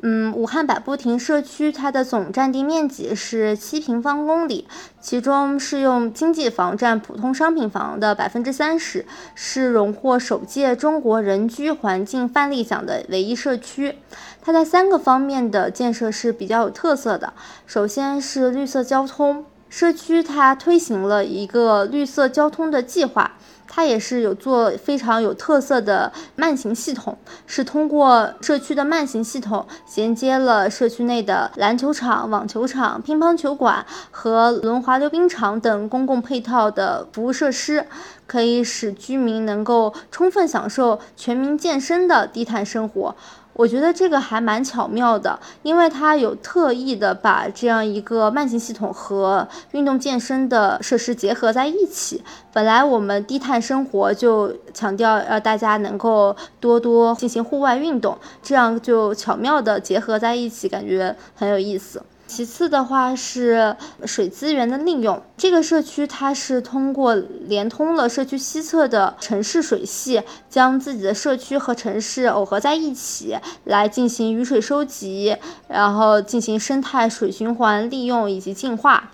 嗯，武汉百步亭社区它的总占地面积是七平方公里，其中适用经济房占普通商品房的百分之三十，是荣获首届中国人居环境范例奖的唯一社区。它在三个方面的建设是比较有特色的，首先是绿色交通，社区它推行了一个绿色交通的计划。它也是有做非常有特色的慢行系统，是通过社区的慢行系统衔接了社区内的篮球场、网球场、乒乓球馆和轮滑溜冰场等公共配套的服务设施，可以使居民能够充分享受全民健身的低碳生活。我觉得这个还蛮巧妙的，因为它有特意的把这样一个慢行系统和运动健身的设施结合在一起。本来我们低碳生活就强调要大家能够多多进行户外运动，这样就巧妙的结合在一起，感觉很有意思。其次的话是水资源的利用，这个社区它是通过连通了社区西侧的城市水系，将自己的社区和城市耦合在一起，来进行雨水收集，然后进行生态水循环利用以及净化。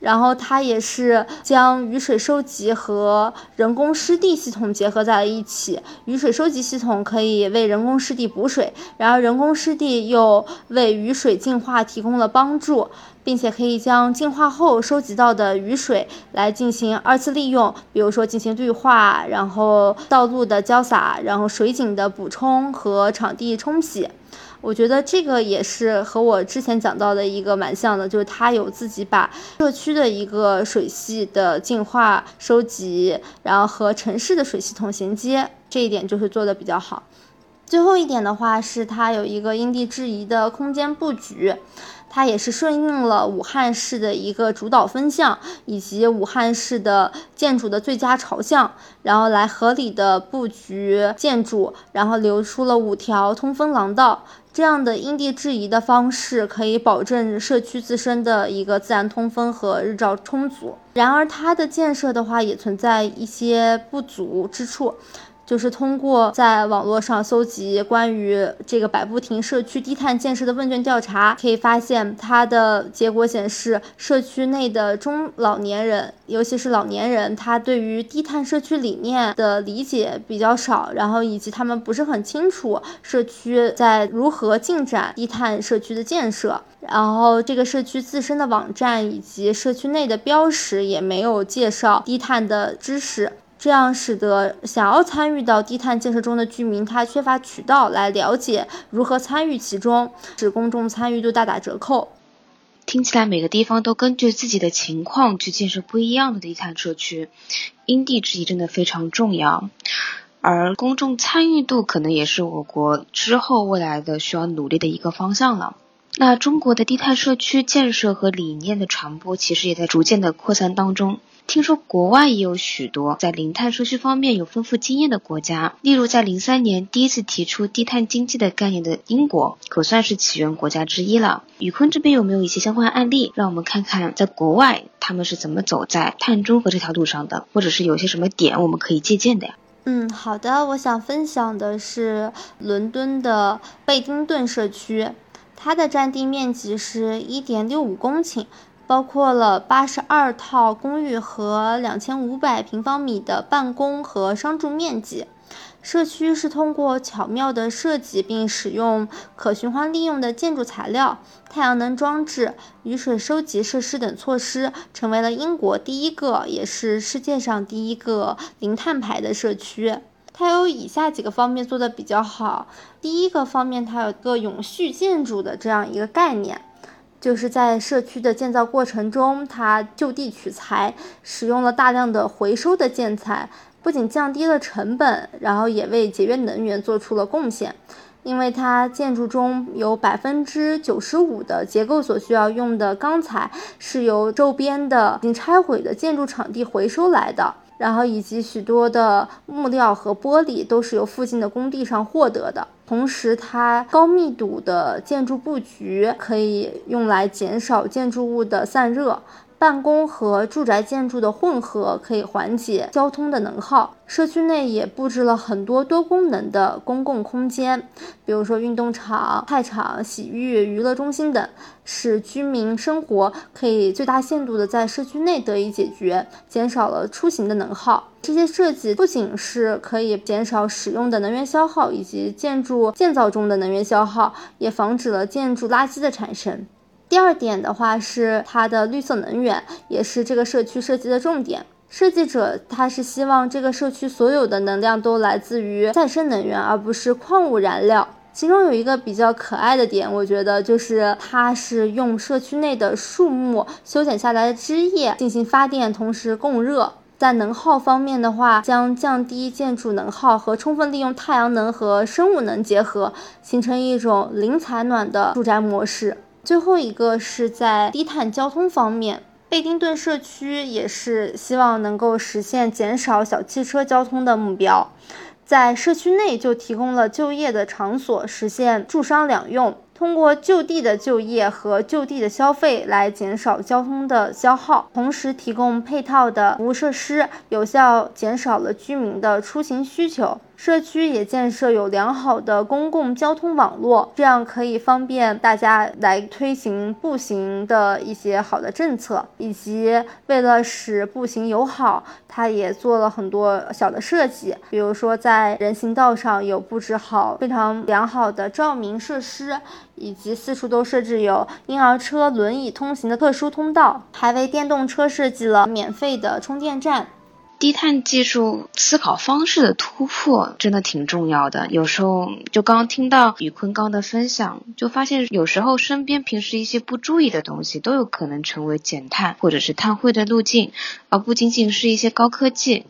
然后它也是将雨水收集和人工湿地系统结合在了一起。雨水收集系统可以为人工湿地补水，然后人工湿地又为雨水净化提供了帮助，并且可以将净化后收集到的雨水来进行二次利用，比如说进行绿化，然后道路的浇洒，然后水井的补充和场地冲洗。我觉得这个也是和我之前讲到的一个蛮像的，就是它有自己把社区的一个水系的净化收集，然后和城市的水系统衔接，这一点就是做的比较好。最后一点的话是它有一个因地制宜的空间布局。它也是顺应了武汉市的一个主导风向，以及武汉市的建筑的最佳朝向，然后来合理的布局建筑，然后留出了五条通风廊道。这样的因地制宜的方式，可以保证社区自身的一个自然通风和日照充足。然而，它的建设的话，也存在一些不足之处。就是通过在网络上搜集关于这个百步亭社区低碳建设的问卷调查，可以发现它的结果显示，社区内的中老年人，尤其是老年人，他对于低碳社区理念的理解比较少，然后以及他们不是很清楚社区在如何进展低碳社区的建设，然后这个社区自身的网站以及社区内的标识也没有介绍低碳的知识。这样使得想要参与到低碳建设中的居民，他缺乏渠道来了解如何参与其中，使公众参与度大打折扣。听起来每个地方都根据自己的情况去建设不一样的低碳社区，因地制宜真的非常重要。而公众参与度可能也是我国之后未来的需要努力的一个方向了。那中国的低碳社区建设和理念的传播，其实也在逐渐的扩散当中。听说国外也有许多在零碳社区方面有丰富经验的国家，例如在零三年第一次提出低碳经济的概念的英国，可算是起源国家之一了。宇坤这边有没有一些相关案例，让我们看看在国外他们是怎么走在碳中和这条路上的，或者是有些什么点我们可以借鉴的呀？嗯，好的，我想分享的是伦敦的贝丁顿社区，它的占地面积是一点六五公顷。包括了八十二套公寓和两千五百平方米的办公和商住面积。社区是通过巧妙的设计并使用可循环利用的建筑材料、太阳能装置、雨水收集设施等措施，成为了英国第一个，也是世界上第一个零碳排的社区。它有以下几个方面做的比较好。第一个方面，它有一个永续建筑的这样一个概念。就是在社区的建造过程中，它就地取材，使用了大量的回收的建材，不仅降低了成本，然后也为节约能源做出了贡献。因为它建筑中有百分之九十五的结构所需要用的钢材是由周边的已经拆毁的建筑场地回收来的。然后以及许多的木料和玻璃都是由附近的工地上获得的。同时，它高密度的建筑布局可以用来减少建筑物的散热，办公和住宅建筑的混合可以缓解交通的能耗。社区内也布置了很多多功能的公共空间，比如说运动场、菜场、洗浴、娱乐中心等，使居民生活可以最大限度的在社区内得以解决，减少了出行的能耗。这些设计不仅是可以减少使用的能源消耗以及建筑建造中的能源消耗，也防止了建筑垃圾的产生。第二点的话是它的绿色能源，也是这个社区设计的重点。设计者他是希望这个社区所有的能量都来自于再生能源，而不是矿物燃料。其中有一个比较可爱的点，我觉得就是它是用社区内的树木修剪下来的枝叶进行发电，同时供热。在能耗方面的话，将降低建筑能耗和充分利用太阳能和生物能结合，形成一种零采暖的住宅模式。最后一个是在低碳交通方面，贝丁顿社区也是希望能够实现减少小汽车交通的目标，在社区内就提供了就业的场所，实现住商两用。通过就地的就业和就地的消费来减少交通的消耗，同时提供配套的服务设施，有效减少了居民的出行需求。社区也建设有良好的公共交通网络，这样可以方便大家来推行步行的一些好的政策，以及为了使步行友好，它也做了很多小的设计，比如说在人行道上有布置好非常良好的照明设施，以及四处都设置有婴儿车、轮椅通行的特殊通道，还为电动车设计了免费的充电站。低碳技术思考方式的突破真的挺重要的。有时候就刚刚听到宇坤刚的分享，就发现有时候身边平时一些不注意的东西，都有可能成为减碳或者是碳汇的路径，而不仅仅是一些高科技。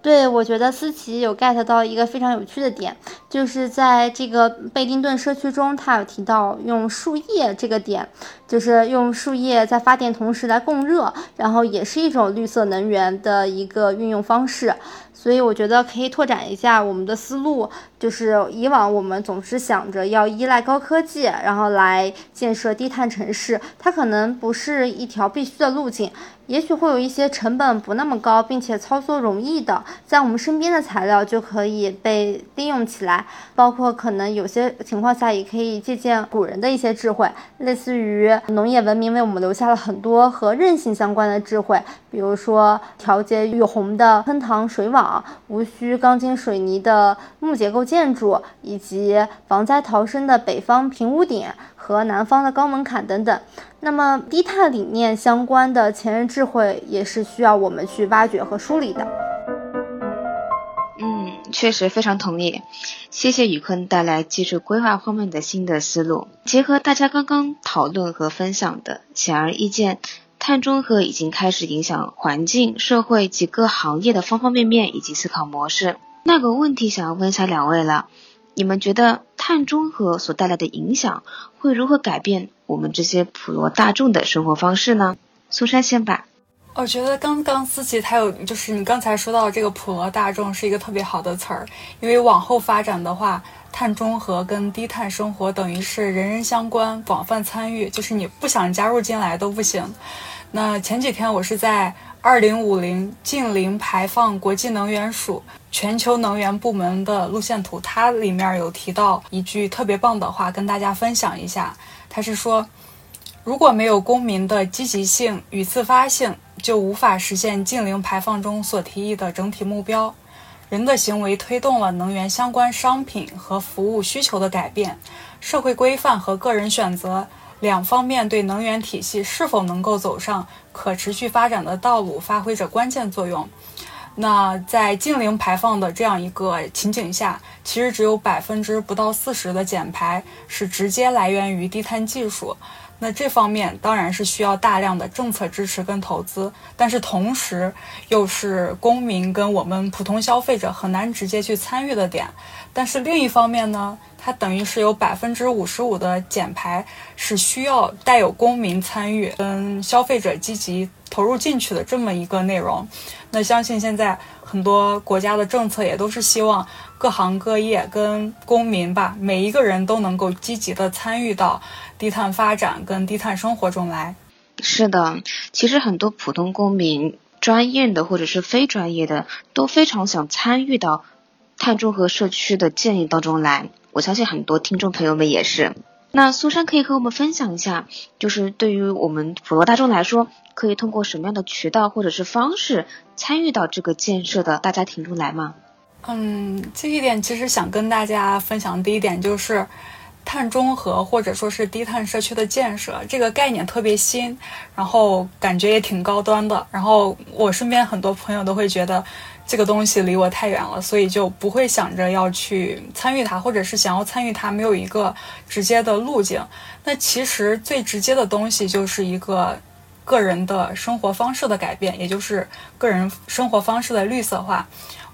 对，我觉得思琪有 get 到一个非常有趣的点，就是在这个贝丁顿社区中，他有提到用树叶这个点，就是用树叶在发电同时来供热，然后也是一种绿色能源的一个运用方式。所以我觉得可以拓展一下我们的思路，就是以往我们总是想着要依赖高科技，然后来建设低碳城市，它可能不是一条必须的路径。也许会有一些成本不那么高，并且操作容易的，在我们身边的材料就可以被利用起来。包括可能有些情况下也可以借鉴古人的一些智慧，类似于农业文明为我们留下了很多和韧性相关的智慧，比如说调节雨洪的喷塘水网、无需钢筋水泥的木结构建筑，以及防灾逃生的北方平屋顶。和南方的高门槛等等，那么低碳理念相关的前人智慧也是需要我们去挖掘和梳理的。嗯，确实非常同意。谢谢宇坤带来技术规划方面的新的思路。结合大家刚刚讨论和分享的，显而易见，碳中和已经开始影响环境、社会及各行业的方方面面以及思考模式。那个问题想要问一下两位了。你们觉得碳中和所带来的影响会如何改变我们这些普罗大众的生活方式呢？苏珊先吧。我觉得刚刚思琪他有，就是你刚才说到这个普罗大众是一个特别好的词儿，因为往后发展的话，碳中和跟低碳生活等于是人人相关、广泛参与，就是你不想加入进来都不行。那前几天我是在。二零五零净零排放国际能源署全球能源部门的路线图，它里面有提到一句特别棒的话，跟大家分享一下。他是说，如果没有公民的积极性与自发性，就无法实现净零排放中所提议的整体目标。人的行为推动了能源相关商品和服务需求的改变，社会规范和个人选择。两方面对能源体系是否能够走上可持续发展的道路发挥着关键作用。那在净零排放的这样一个情景下，其实只有百分之不到四十的减排是直接来源于低碳技术。那这方面当然是需要大量的政策支持跟投资，但是同时又是公民跟我们普通消费者很难直接去参与的点。但是另一方面呢？它等于是有百分之五十五的减排是需要带有公民参与跟消费者积极投入进去的这么一个内容。那相信现在很多国家的政策也都是希望各行各业跟公民吧，每一个人都能够积极的参与到低碳发展跟低碳生活中来。是的，其实很多普通公民，专业的或者是非专业的，都非常想参与到碳中和社区的建议当中来。我相信很多听众朋友们也是。那苏珊可以和我们分享一下，就是对于我们普罗大众来说，可以通过什么样的渠道或者是方式参与到这个建设的大家庭中来吗？嗯，这一点其实想跟大家分享。第一点就是。碳中和或者说是低碳社区的建设，这个概念特别新，然后感觉也挺高端的。然后我身边很多朋友都会觉得这个东西离我太远了，所以就不会想着要去参与它，或者是想要参与它没有一个直接的路径。那其实最直接的东西就是一个个人的生活方式的改变，也就是个人生活方式的绿色化。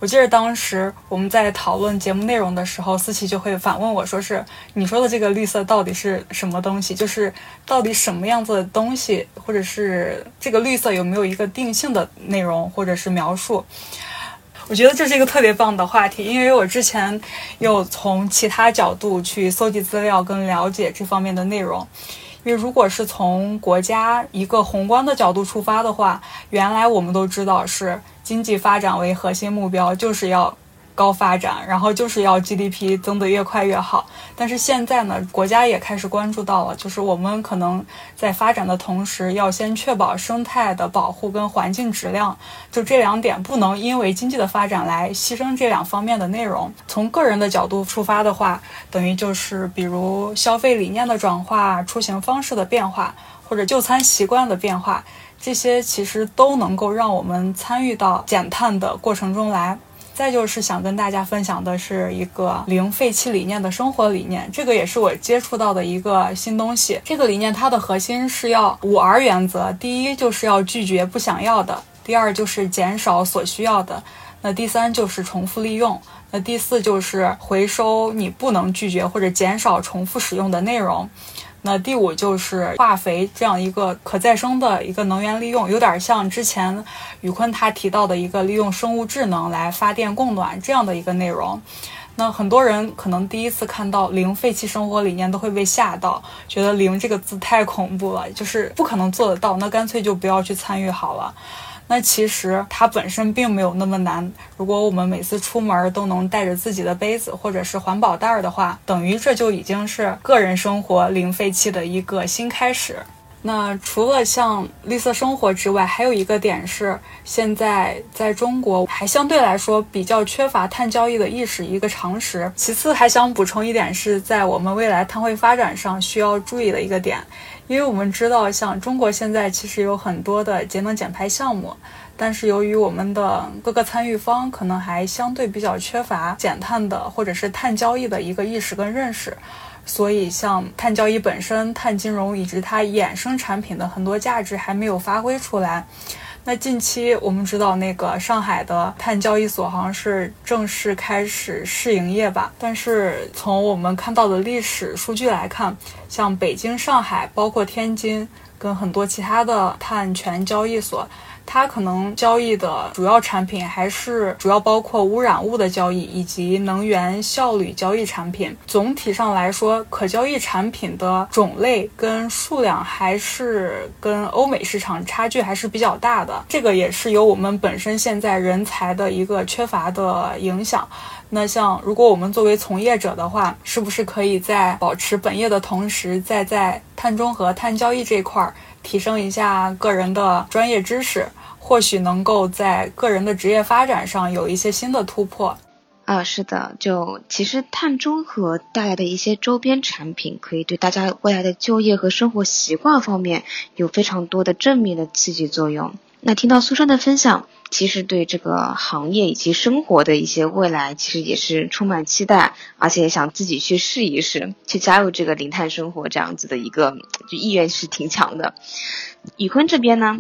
我记得当时我们在讨论节目内容的时候，思琪就会反问我说：“是你说的这个绿色到底是什么东西？就是到底什么样子的东西，或者是这个绿色有没有一个定性的内容或者是描述？”我觉得这是一个特别棒的话题，因为我之前有从其他角度去搜集资料跟了解这方面的内容。因为如果是从国家一个宏观的角度出发的话，原来我们都知道是经济发展为核心目标，就是要。高发展，然后就是要 GDP 增得越快越好。但是现在呢，国家也开始关注到了，就是我们可能在发展的同时，要先确保生态的保护跟环境质量，就这两点不能因为经济的发展来牺牲这两方面的内容。从个人的角度出发的话，等于就是比如消费理念的转化、出行方式的变化，或者就餐习惯的变化，这些其实都能够让我们参与到减碳的过程中来。再就是想跟大家分享的是一个零废弃理念的生活理念，这个也是我接触到的一个新东西。这个理念它的核心是要五 R 原则：第一就是要拒绝不想要的；第二就是减少所需要的；那第三就是重复利用；那第四就是回收你不能拒绝或者减少重复使用的内容。那第五就是化肥这样一个可再生的一个能源利用，有点像之前宇坤他提到的一个利用生物智能来发电供暖这样的一个内容。那很多人可能第一次看到零废弃生活理念都会被吓到，觉得零这个字太恐怖了，就是不可能做得到，那干脆就不要去参与好了。那其实它本身并没有那么难。如果我们每次出门都能带着自己的杯子或者是环保袋儿的话，等于这就已经是个人生活零废弃的一个新开始。那除了像绿色生活之外，还有一个点是，现在在中国还相对来说比较缺乏碳交易的意识，一个常识。其次，还想补充一点，是在我们未来碳汇发展上需要注意的一个点。因为我们知道，像中国现在其实有很多的节能减排项目，但是由于我们的各个参与方可能还相对比较缺乏减碳的或者是碳交易的一个意识跟认识，所以像碳交易本身、碳金融以及它衍生产品的很多价值还没有发挥出来。那近期我们知道，那个上海的碳交易所好像是正式开始试营业吧。但是从我们看到的历史数据来看，像北京、上海，包括天津，跟很多其他的碳权交易所。它可能交易的主要产品还是主要包括污染物的交易以及能源效率交易产品。总体上来说，可交易产品的种类跟数量还是跟欧美市场差距还是比较大的。这个也是由我们本身现在人才的一个缺乏的影响。那像如果我们作为从业者的话，是不是可以在保持本业的同时，再在碳中和、碳交易这块儿？提升一下个人的专业知识，或许能够在个人的职业发展上有一些新的突破。啊，是的，就其实碳中和带来的一些周边产品，可以对大家未来的就业和生活习惯方面有非常多的正面的刺激作用。那听到苏珊的分享，其实对这个行业以及生活的一些未来，其实也是充满期待，而且想自己去试一试，去加入这个零碳生活这样子的一个就意愿是挺强的。宇坤这边呢？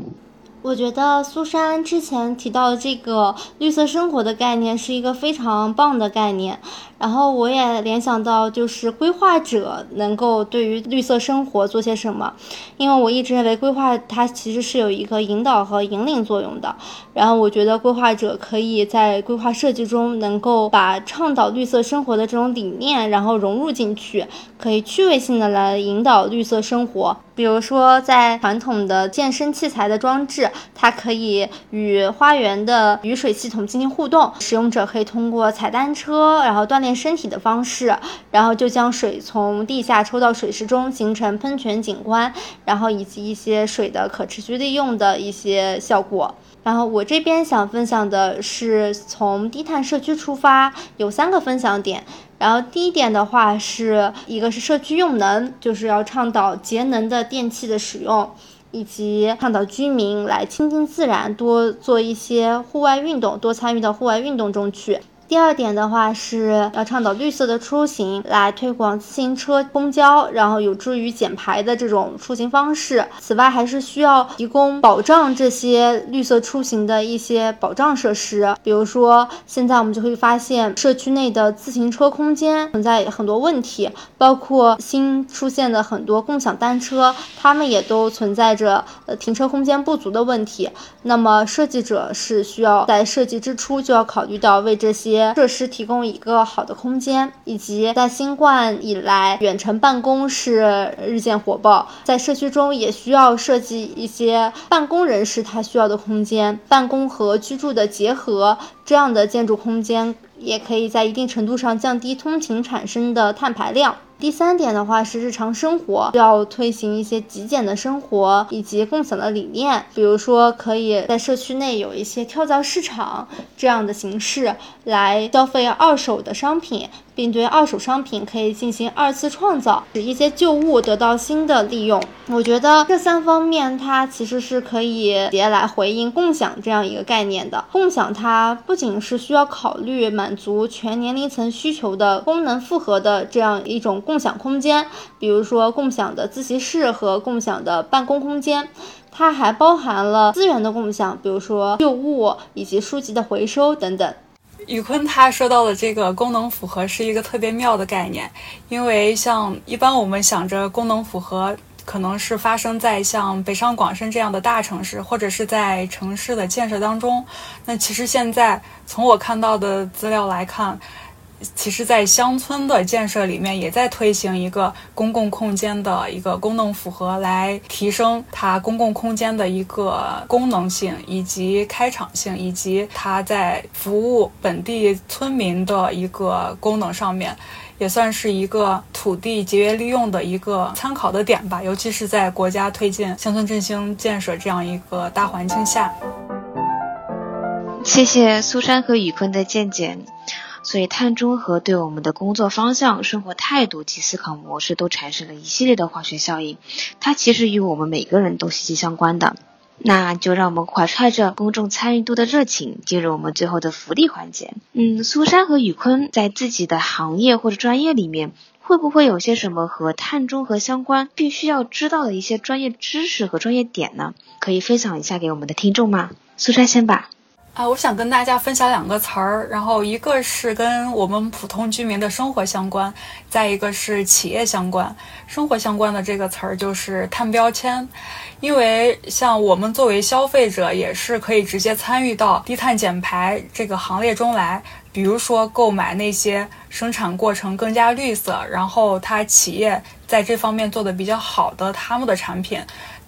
我觉得苏珊之前提到的这个绿色生活的概念是一个非常棒的概念。然后我也联想到，就是规划者能够对于绿色生活做些什么，因为我一直认为规划它其实是有一个引导和引领作用的。然后我觉得规划者可以在规划设计中能够把倡导绿色生活的这种理念，然后融入进去，可以趣味性的来引导绿色生活。比如说，在传统的健身器材的装置，它可以与花园的雨水系统进行互动，使用者可以通过踩单车，然后锻炼身体的方式，然后就将水从地下抽到水池中，形成喷泉景观，然后以及一些水的可持续利用的一些效果。然后我这边想分享的是从低碳社区出发，有三个分享点。然后第一点的话，是一个是社区用能，就是要倡导节能的电器的使用，以及倡导居民来亲近自然，多做一些户外运动，多参与到户外运动中去。第二点的话是要倡导绿色的出行，来推广自行车、公交，然后有助于减排的这种出行方式。此外，还是需要提供保障这些绿色出行的一些保障设施。比如说，现在我们就会发现社区内的自行车空间存在很多问题，包括新出现的很多共享单车，它们也都存在着呃停车空间不足的问题。那么，设计者是需要在设计之初就要考虑到为这些。设施提供一个好的空间，以及在新冠以来，远程办公是日渐火爆，在社区中也需要设计一些办公人士他需要的空间，办公和居住的结合，这样的建筑空间也可以在一定程度上降低通勤产生的碳排量。第三点的话是日常生活要推行一些极简的生活以及共享的理念，比如说可以在社区内有一些跳蚤市场这样的形式来消费二手的商品。并对二手商品可以进行二次创造，使一些旧物得到新的利用。我觉得这三方面它其实是可以直接来回应共享这样一个概念的。共享它不仅是需要考虑满足全年龄层需求的功能复合的这样一种共享空间，比如说共享的自习室和共享的办公空间，它还包含了资源的共享，比如说旧物以及书籍的回收等等。宇坤他说到的这个功能符合是一个特别妙的概念，因为像一般我们想着功能符合，可能是发生在像北上广深这样的大城市，或者是在城市的建设当中。那其实现在从我看到的资料来看。其实，在乡村的建设里面，也在推行一个公共空间的一个功能符合，来提升它公共空间的一个功能性，以及开场性，以及它在服务本地村民的一个功能上面，也算是一个土地节约利用的一个参考的点吧。尤其是在国家推进乡村振兴建设这样一个大环境下。谢谢苏珊和宇坤的见解。所以，碳中和对我们的工作方向、生活态度及思考模式都产生了一系列的化学效应，它其实与我们每个人都息息相关的。那就让我们怀揣着公众参与度的热情，进入我们最后的福利环节。嗯，苏珊和宇坤在自己的行业或者专业里面，会不会有些什么和碳中和相关、必须要知道的一些专业知识和专业点呢？可以分享一下给我们的听众吗？苏珊先吧。啊，我想跟大家分享两个词儿，然后一个是跟我们普通居民的生活相关，再一个是企业相关。生活相关的这个词儿就是碳标签，因为像我们作为消费者，也是可以直接参与到低碳减排这个行列中来。比如说购买那些生产过程更加绿色，然后它企业在这方面做的比较好的他们的产品。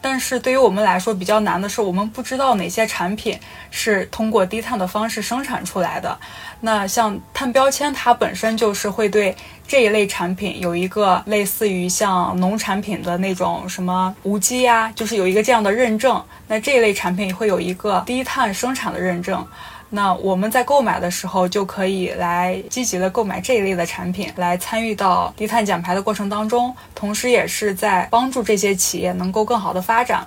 但是对于我们来说比较难的是，我们不知道哪些产品是通过低碳的方式生产出来的。那像碳标签，它本身就是会对这一类产品有一个类似于像农产品的那种什么无机呀，就是有一个这样的认证。那这一类产品会有一个低碳生产的认证。那我们在购买的时候就可以来积极的购买这一类的产品，来参与到低碳减排的过程当中，同时也是在帮助这些企业能够更好的发展。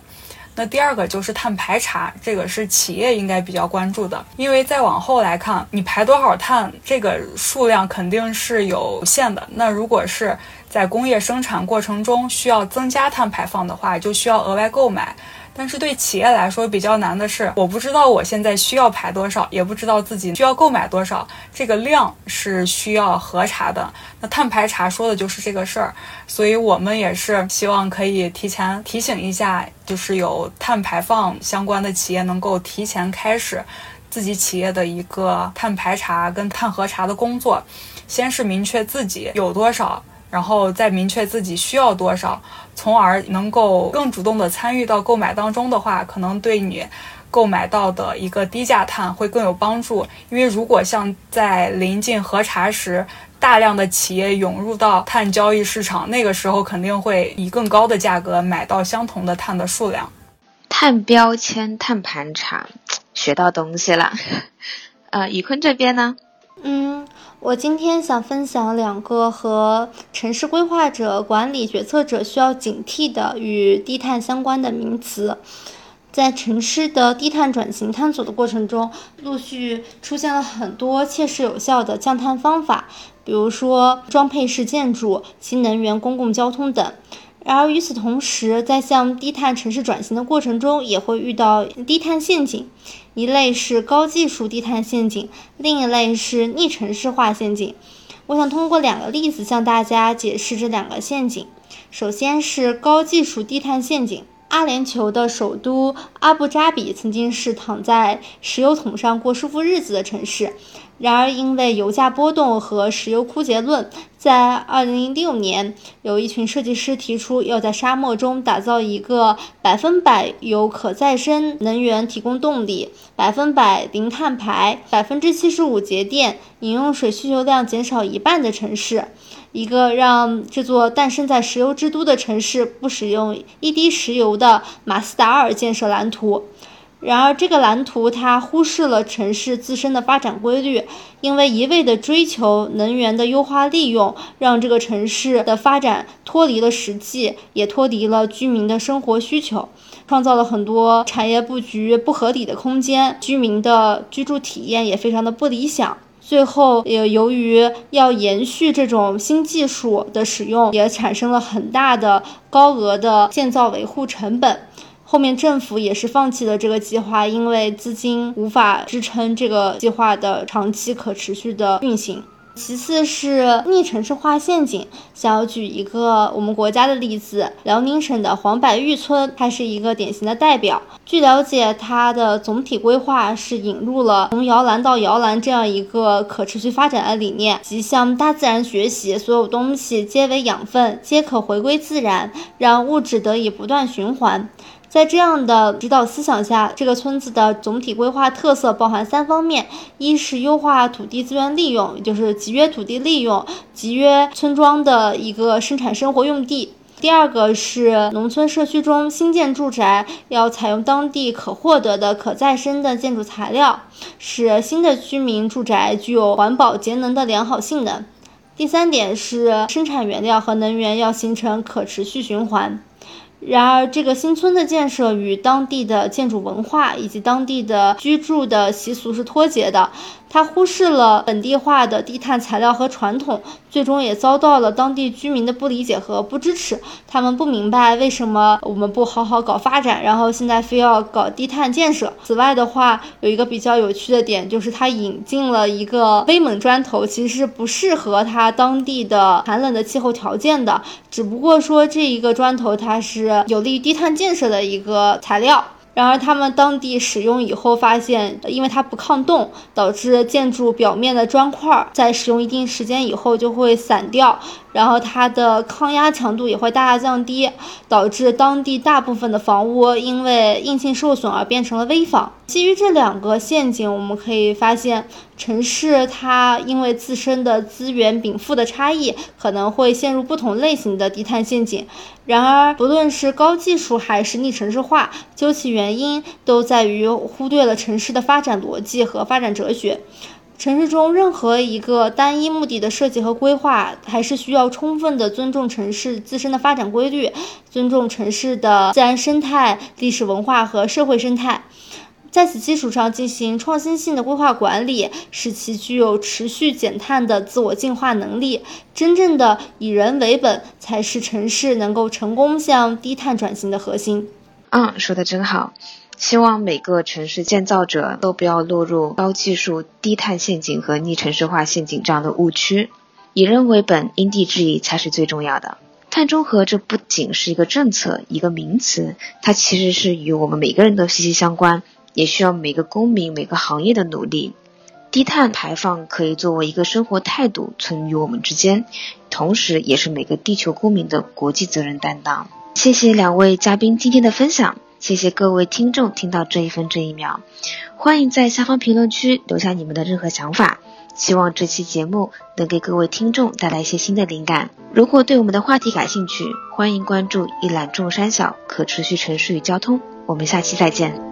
那第二个就是碳排查，这个是企业应该比较关注的，因为再往后来看，你排多少碳，这个数量肯定是有限的。那如果是在工业生产过程中需要增加碳排放的话，就需要额外购买。但是对企业来说比较难的是，我不知道我现在需要排多少，也不知道自己需要购买多少，这个量是需要核查的。那碳排查说的就是这个事儿，所以我们也是希望可以提前提醒一下，就是有碳排放相关的企业能够提前开始自己企业的一个碳排查跟碳核查的工作，先是明确自己有多少。然后再明确自己需要多少，从而能够更主动的参与到购买当中的话，可能对你购买到的一个低价碳会更有帮助。因为如果像在临近核查时，大量的企业涌入到碳交易市场，那个时候肯定会以更高的价格买到相同的碳的数量。碳标签、碳盘查，学到东西了。呃，宇坤这边呢？嗯。我今天想分享两个和城市规划者、管理决策者需要警惕的与低碳相关的名词。在城市的低碳转型探索的过程中，陆续出现了很多切实有效的降碳方法，比如说装配式建筑、新能源公共交通等。然而与此同时，在向低碳城市转型的过程中，也会遇到低碳陷阱。一类是高技术低碳陷阱，另一类是逆城市化陷阱。我想通过两个例子向大家解释这两个陷阱。首先是高技术低碳陷阱。阿联酋的首都阿布扎比曾经是躺在石油桶上过舒服日子的城市。然而，因为油价波动和石油枯竭论，在二零零六年，有一群设计师提出要在沙漠中打造一个百分百由可再生能源提供动力、百分百零碳排、百分之七十五节电、饮用水需求量减少一半的城市，一个让这座诞生在石油之都的城市不使用一滴石油的马斯达尔建设蓝图。然而，这个蓝图它忽视了城市自身的发展规律，因为一味的追求能源的优化利用，让这个城市的发展脱离了实际，也脱离了居民的生活需求，创造了很多产业布局不合理的空间，居民的居住体验也非常的不理想。最后，也由于要延续这种新技术的使用，也产生了很大的高额的建造维护成本。后面政府也是放弃了这个计划，因为资金无法支撑这个计划的长期可持续的运行。其次是逆城市化陷阱，想要举一个我们国家的例子，辽宁省的黄柏峪村，它是一个典型的代表。据了解，它的总体规划是引入了从摇篮到摇篮这样一个可持续发展的理念，即向大自然学习，所有东西皆为养分，皆可回归自然，让物质得以不断循环。在这样的指导思想下，这个村子的总体规划特色包含三方面：一是优化土地资源利用，也就是集约土地利用，集约村庄的一个生产生活用地；第二个是农村社区中新建住宅要采用当地可获得的可再生的建筑材料，使新的居民住宅具有环保节能的良好性能；第三点是生产原料和能源要形成可持续循环。然而，这个新村的建设与当地的建筑文化以及当地的居住的习俗是脱节的。他忽视了本地化的低碳材料和传统，最终也遭到了当地居民的不理解和不支持。他们不明白为什么我们不好好搞发展，然后现在非要搞低碳建设。此外的话，有一个比较有趣的点，就是他引进了一个威猛砖头，其实是不适合他当地的寒冷的气候条件的。只不过说这一个砖头它是有利于低碳建设的一个材料。然而，他们当地使用以后发现，因为它不抗冻，导致建筑表面的砖块在使用一定时间以后就会散掉。然后它的抗压强度也会大大降低，导致当地大部分的房屋因为硬性受损而变成了危房。基于这两个陷阱，我们可以发现，城市它因为自身的资源禀赋的差异，可能会陷入不同类型的低碳陷阱。然而，不论是高技术还是逆城市化，究其原因，都在于忽略了城市的发展逻辑和发展哲学。城市中任何一个单一目的的设计和规划，还是需要充分的尊重城市自身的发展规律，尊重城市的自然生态、历史文化和社会生态，在此基础上进行创新性的规划管理，使其具有持续减碳的自我净化能力。真正的以人为本，才是城市能够成功向低碳转型的核心。嗯，说的真好。希望每个城市建造者都不要落入高技术、低碳陷阱和逆城市化陷阱这样的误区。以人为本，因地制宜才是最重要的。碳中和这不仅是一个政策、一个名词，它其实是与我们每个人都息息相关，也需要每个公民、每个行业的努力。低碳排放可以作为一个生活态度存于我们之间，同时也是每个地球公民的国际责任担当。谢谢两位嘉宾今天的分享，谢谢各位听众听到这一分这一秒，欢迎在下方评论区留下你们的任何想法。希望这期节目能给各位听众带来一些新的灵感。如果对我们的话题感兴趣，欢迎关注“一览众山小”可持续城市与交通。我们下期再见。